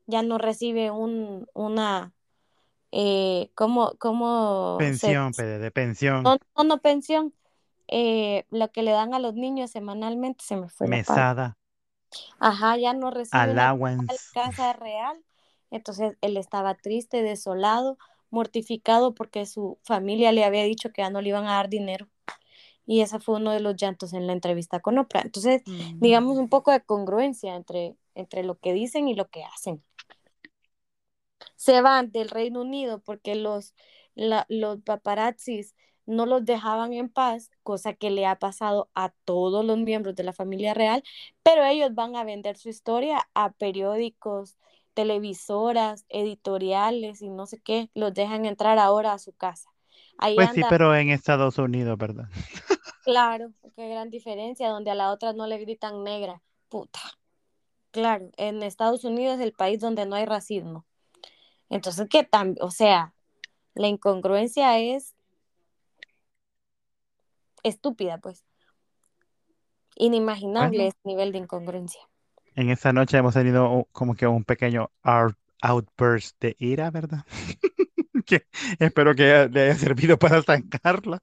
Speaker 1: ya no recibe un, una, eh, ¿cómo, cómo
Speaker 2: Pensión, pede, de pensión.
Speaker 1: No, no, no pensión. Eh, lo que le dan a los niños semanalmente se me fue
Speaker 2: Mesada.
Speaker 1: Ajá, ya no recibe
Speaker 2: Allowance.
Speaker 1: la casa real. Entonces él estaba triste, desolado, mortificado porque su familia le había dicho que ya no le iban a dar dinero. Y ese fue uno de los llantos en la entrevista con Oprah. Entonces, mm. digamos un poco de congruencia entre, entre lo que dicen y lo que hacen. Se van del Reino Unido porque los, la, los paparazzis no los dejaban en paz, cosa que le ha pasado a todos los miembros de la familia real, pero ellos van a vender su historia a periódicos, televisoras, editoriales y no sé qué, los dejan entrar ahora a su casa. Ahí
Speaker 2: Pues sí, pero en Estados Unidos, ¿verdad?
Speaker 1: claro, qué gran diferencia, donde a la otra no le gritan negra, puta. Claro, en Estados Unidos es el país donde no hay racismo. Entonces, ¿qué tan? O sea, la incongruencia es estúpida, pues. Inimaginable ese nivel de incongruencia.
Speaker 2: en esta noche hemos tenido como que un pequeño out- outburst de ira, ¿verdad? Que espero que le haya servido para estancarla.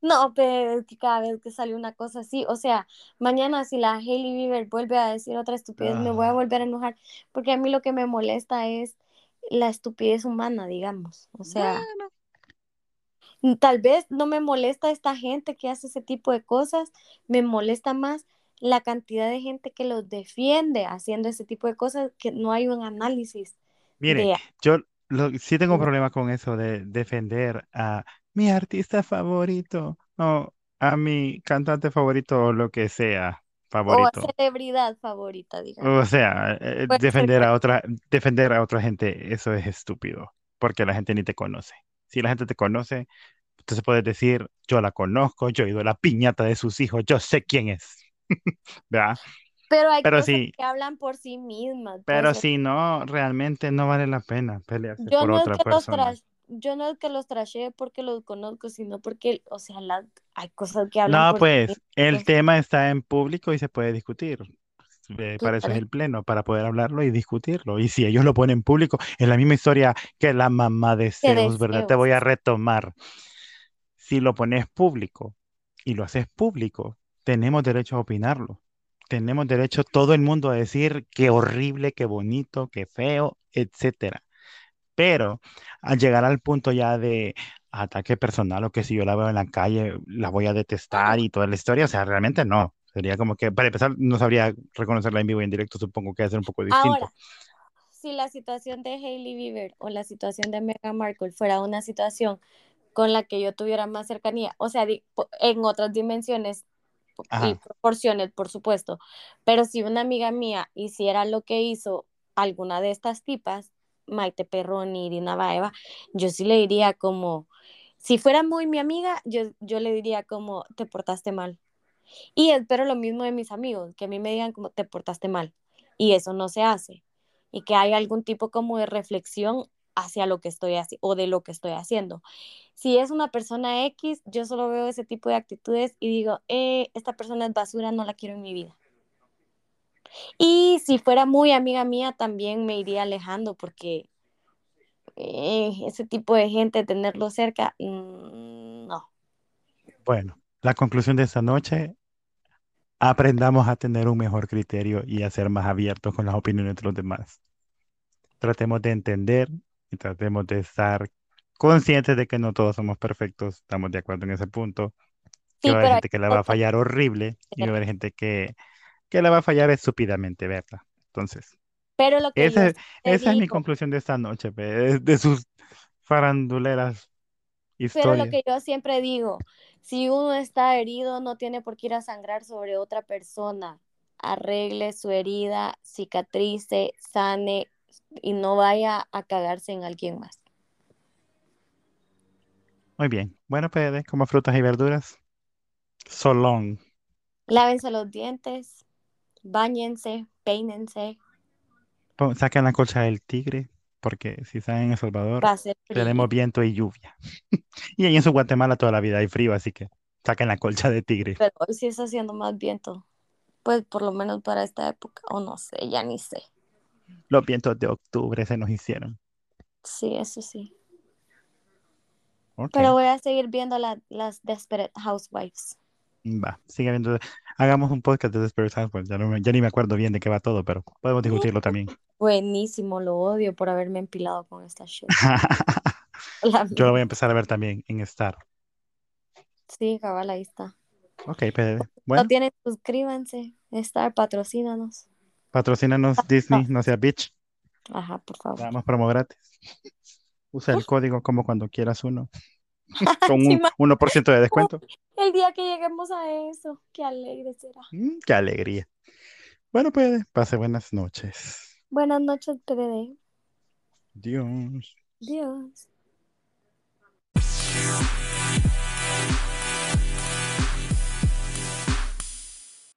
Speaker 1: No, pero es que cada vez que sale una cosa así, o sea, mañana si la Hailey Bieber vuelve a decir otra estupidez, me voy a
Speaker 2: Ah,
Speaker 1: volver a enojar, porque a mí lo que me molesta es la estupidez humana, digamos. O sea,
Speaker 2: bueno,
Speaker 1: tal vez no me molesta esta gente que hace ese tipo de cosas, me molesta más la cantidad de gente que los defiende haciendo ese tipo de cosas, que no hay un análisis
Speaker 2: mire,
Speaker 1: de...
Speaker 2: yo lo- sí tengo problemas con eso de defender a mi artista favorito o a mi cantante favorito o lo que sea
Speaker 1: O
Speaker 2: favorito.
Speaker 1: celebridad favorita,
Speaker 2: O
Speaker 1: digamos.
Speaker 2: sea, eh,
Speaker 1: ser
Speaker 2: defender a otra, defender a otra gente, eso es estúpido, porque la gente ni te conoce. Si la gente te conoce, entonces puedes decir, yo la conozco, yo he ido a la piñata de sus hijos, yo sé quién es, ¿verdad?
Speaker 1: Pero hay
Speaker 2: Pero
Speaker 1: cosas
Speaker 2: sí,
Speaker 1: que hablan por sí mismas,
Speaker 2: pero si no, realmente no vale la pena pelearse
Speaker 1: Yo
Speaker 2: por
Speaker 1: no es
Speaker 2: otra
Speaker 1: que los
Speaker 2: persona.
Speaker 1: trash, yo no es que los trashee porque los conozco, sino porque, o sea, la- hay cosas que hablan
Speaker 2: No, pues el tema está en público y se puede discutir. Eh, para eso es el pleno, para poder hablarlo y discutirlo. Y si ellos lo ponen en público, es la misma historia que la mamá de Zeus, ¿verdad? Te voy a retomar. Si lo pones público y lo haces público, tenemos derecho a opinarlo. Tenemos derecho todo el mundo a decir qué horrible, qué bonito, qué feo, etcétera. Pero al llegar al punto ya de ataque personal o que si yo la veo en la calle la voy a detestar y toda la historia, o sea, realmente no. Sería como que, para empezar, no sabría reconocerla en vivo y en directo, supongo que va a ser un poco distinto.
Speaker 1: Ahora, si la situación de Hailey Bieber o la situación de Meghan Markle fuera una situación con la que yo tuviera más cercanía, o sea, en otras dimensiones y proporciones, por supuesto, pero si una amiga mía hiciera lo que hizo alguna de estas tipas, Maite Perroni, Irina Baeva, yo sí le diría como, si fuera muy mi amiga, yo, yo le diría como, te portaste mal. Y espero lo mismo de mis amigos, que a mí me digan como, te portaste mal. Y eso no se hace. Y que hay algún tipo como de reflexión hacia lo que estoy haciendo o de lo que estoy haciendo. Si es una persona X, yo solo veo ese tipo de actitudes y digo, eh, esta persona es basura, no la quiero en mi vida. Y si fuera muy amiga mía, también me iría alejando porque eh, ese tipo de gente, tenerlo cerca, mm, no.
Speaker 2: Bueno, la conclusión de esta noche, aprendamos a tener un mejor criterio y a ser más abiertos con las opiniones de los demás. Tratemos de entender y tratemos de estar conscientes de que no todos somos perfectos, estamos de acuerdo en ese punto, que
Speaker 1: Sí,
Speaker 2: va a haber gente que la va a fallar horrible y va a
Speaker 1: que-
Speaker 2: haber gente que, que la va a fallar estúpidamente, ¿verdad? Entonces,
Speaker 1: Pero lo que
Speaker 2: esa, esa es mi conclusión de esta noche, de, sus faranduleras
Speaker 1: Pero lo
Speaker 2: historias.
Speaker 1: que yo siempre digo, si uno está herido, no tiene por qué ir a sangrar sobre otra persona. Arregle su herida, cicatrice, sane y no vaya a cagarse en alguien más.
Speaker 2: Muy bien. Bueno, Pede, como frutas y verduras. So long.
Speaker 1: Lávense los dientes, bañense, peínense,
Speaker 2: Saquen la colcha del tigre, porque si están en El Salvador, tenemos viento y lluvia. Y ahí en su Guatemala toda la vida hay frío, así que saquen la colcha de tigre.
Speaker 1: Pero hoy sí está haciendo más viento. Pues por lo menos para esta época, o no sé, ya ni sé.
Speaker 2: Los vientos de octubre se nos hicieron.
Speaker 1: Sí, eso sí. Pero voy a seguir viendo la- las Desperate Housewives.
Speaker 2: va. Sigue viendo. Hagamos un podcast de Desperate Housewives. Ya, no me- ya ni me acuerdo bien de qué va todo, pero podemos discutirlo también.
Speaker 1: Buenísimo, lo odio por haberme empilado con esta shit. La
Speaker 2: Yo lo voy a empezar a ver también en Star.
Speaker 1: Sí, cabal, ahí está.
Speaker 2: Ok, PD.
Speaker 1: No
Speaker 2: Bueno,
Speaker 1: tienen, suscríbanse. Star, patrocínanos.
Speaker 2: patrocínanos Disney, no sea bitch.
Speaker 1: Ajá, por favor.
Speaker 2: Damos promo gratis. Usa el código como cuando quieras uno. Con un
Speaker 1: ma-
Speaker 2: 1% de descuento.
Speaker 1: El día que lleguemos a eso, qué alegre será.
Speaker 2: Mm, qué alegría. Bueno, pues, pase buenas noches.
Speaker 1: Buenas noches, PDD.
Speaker 2: Dios.
Speaker 1: Dios.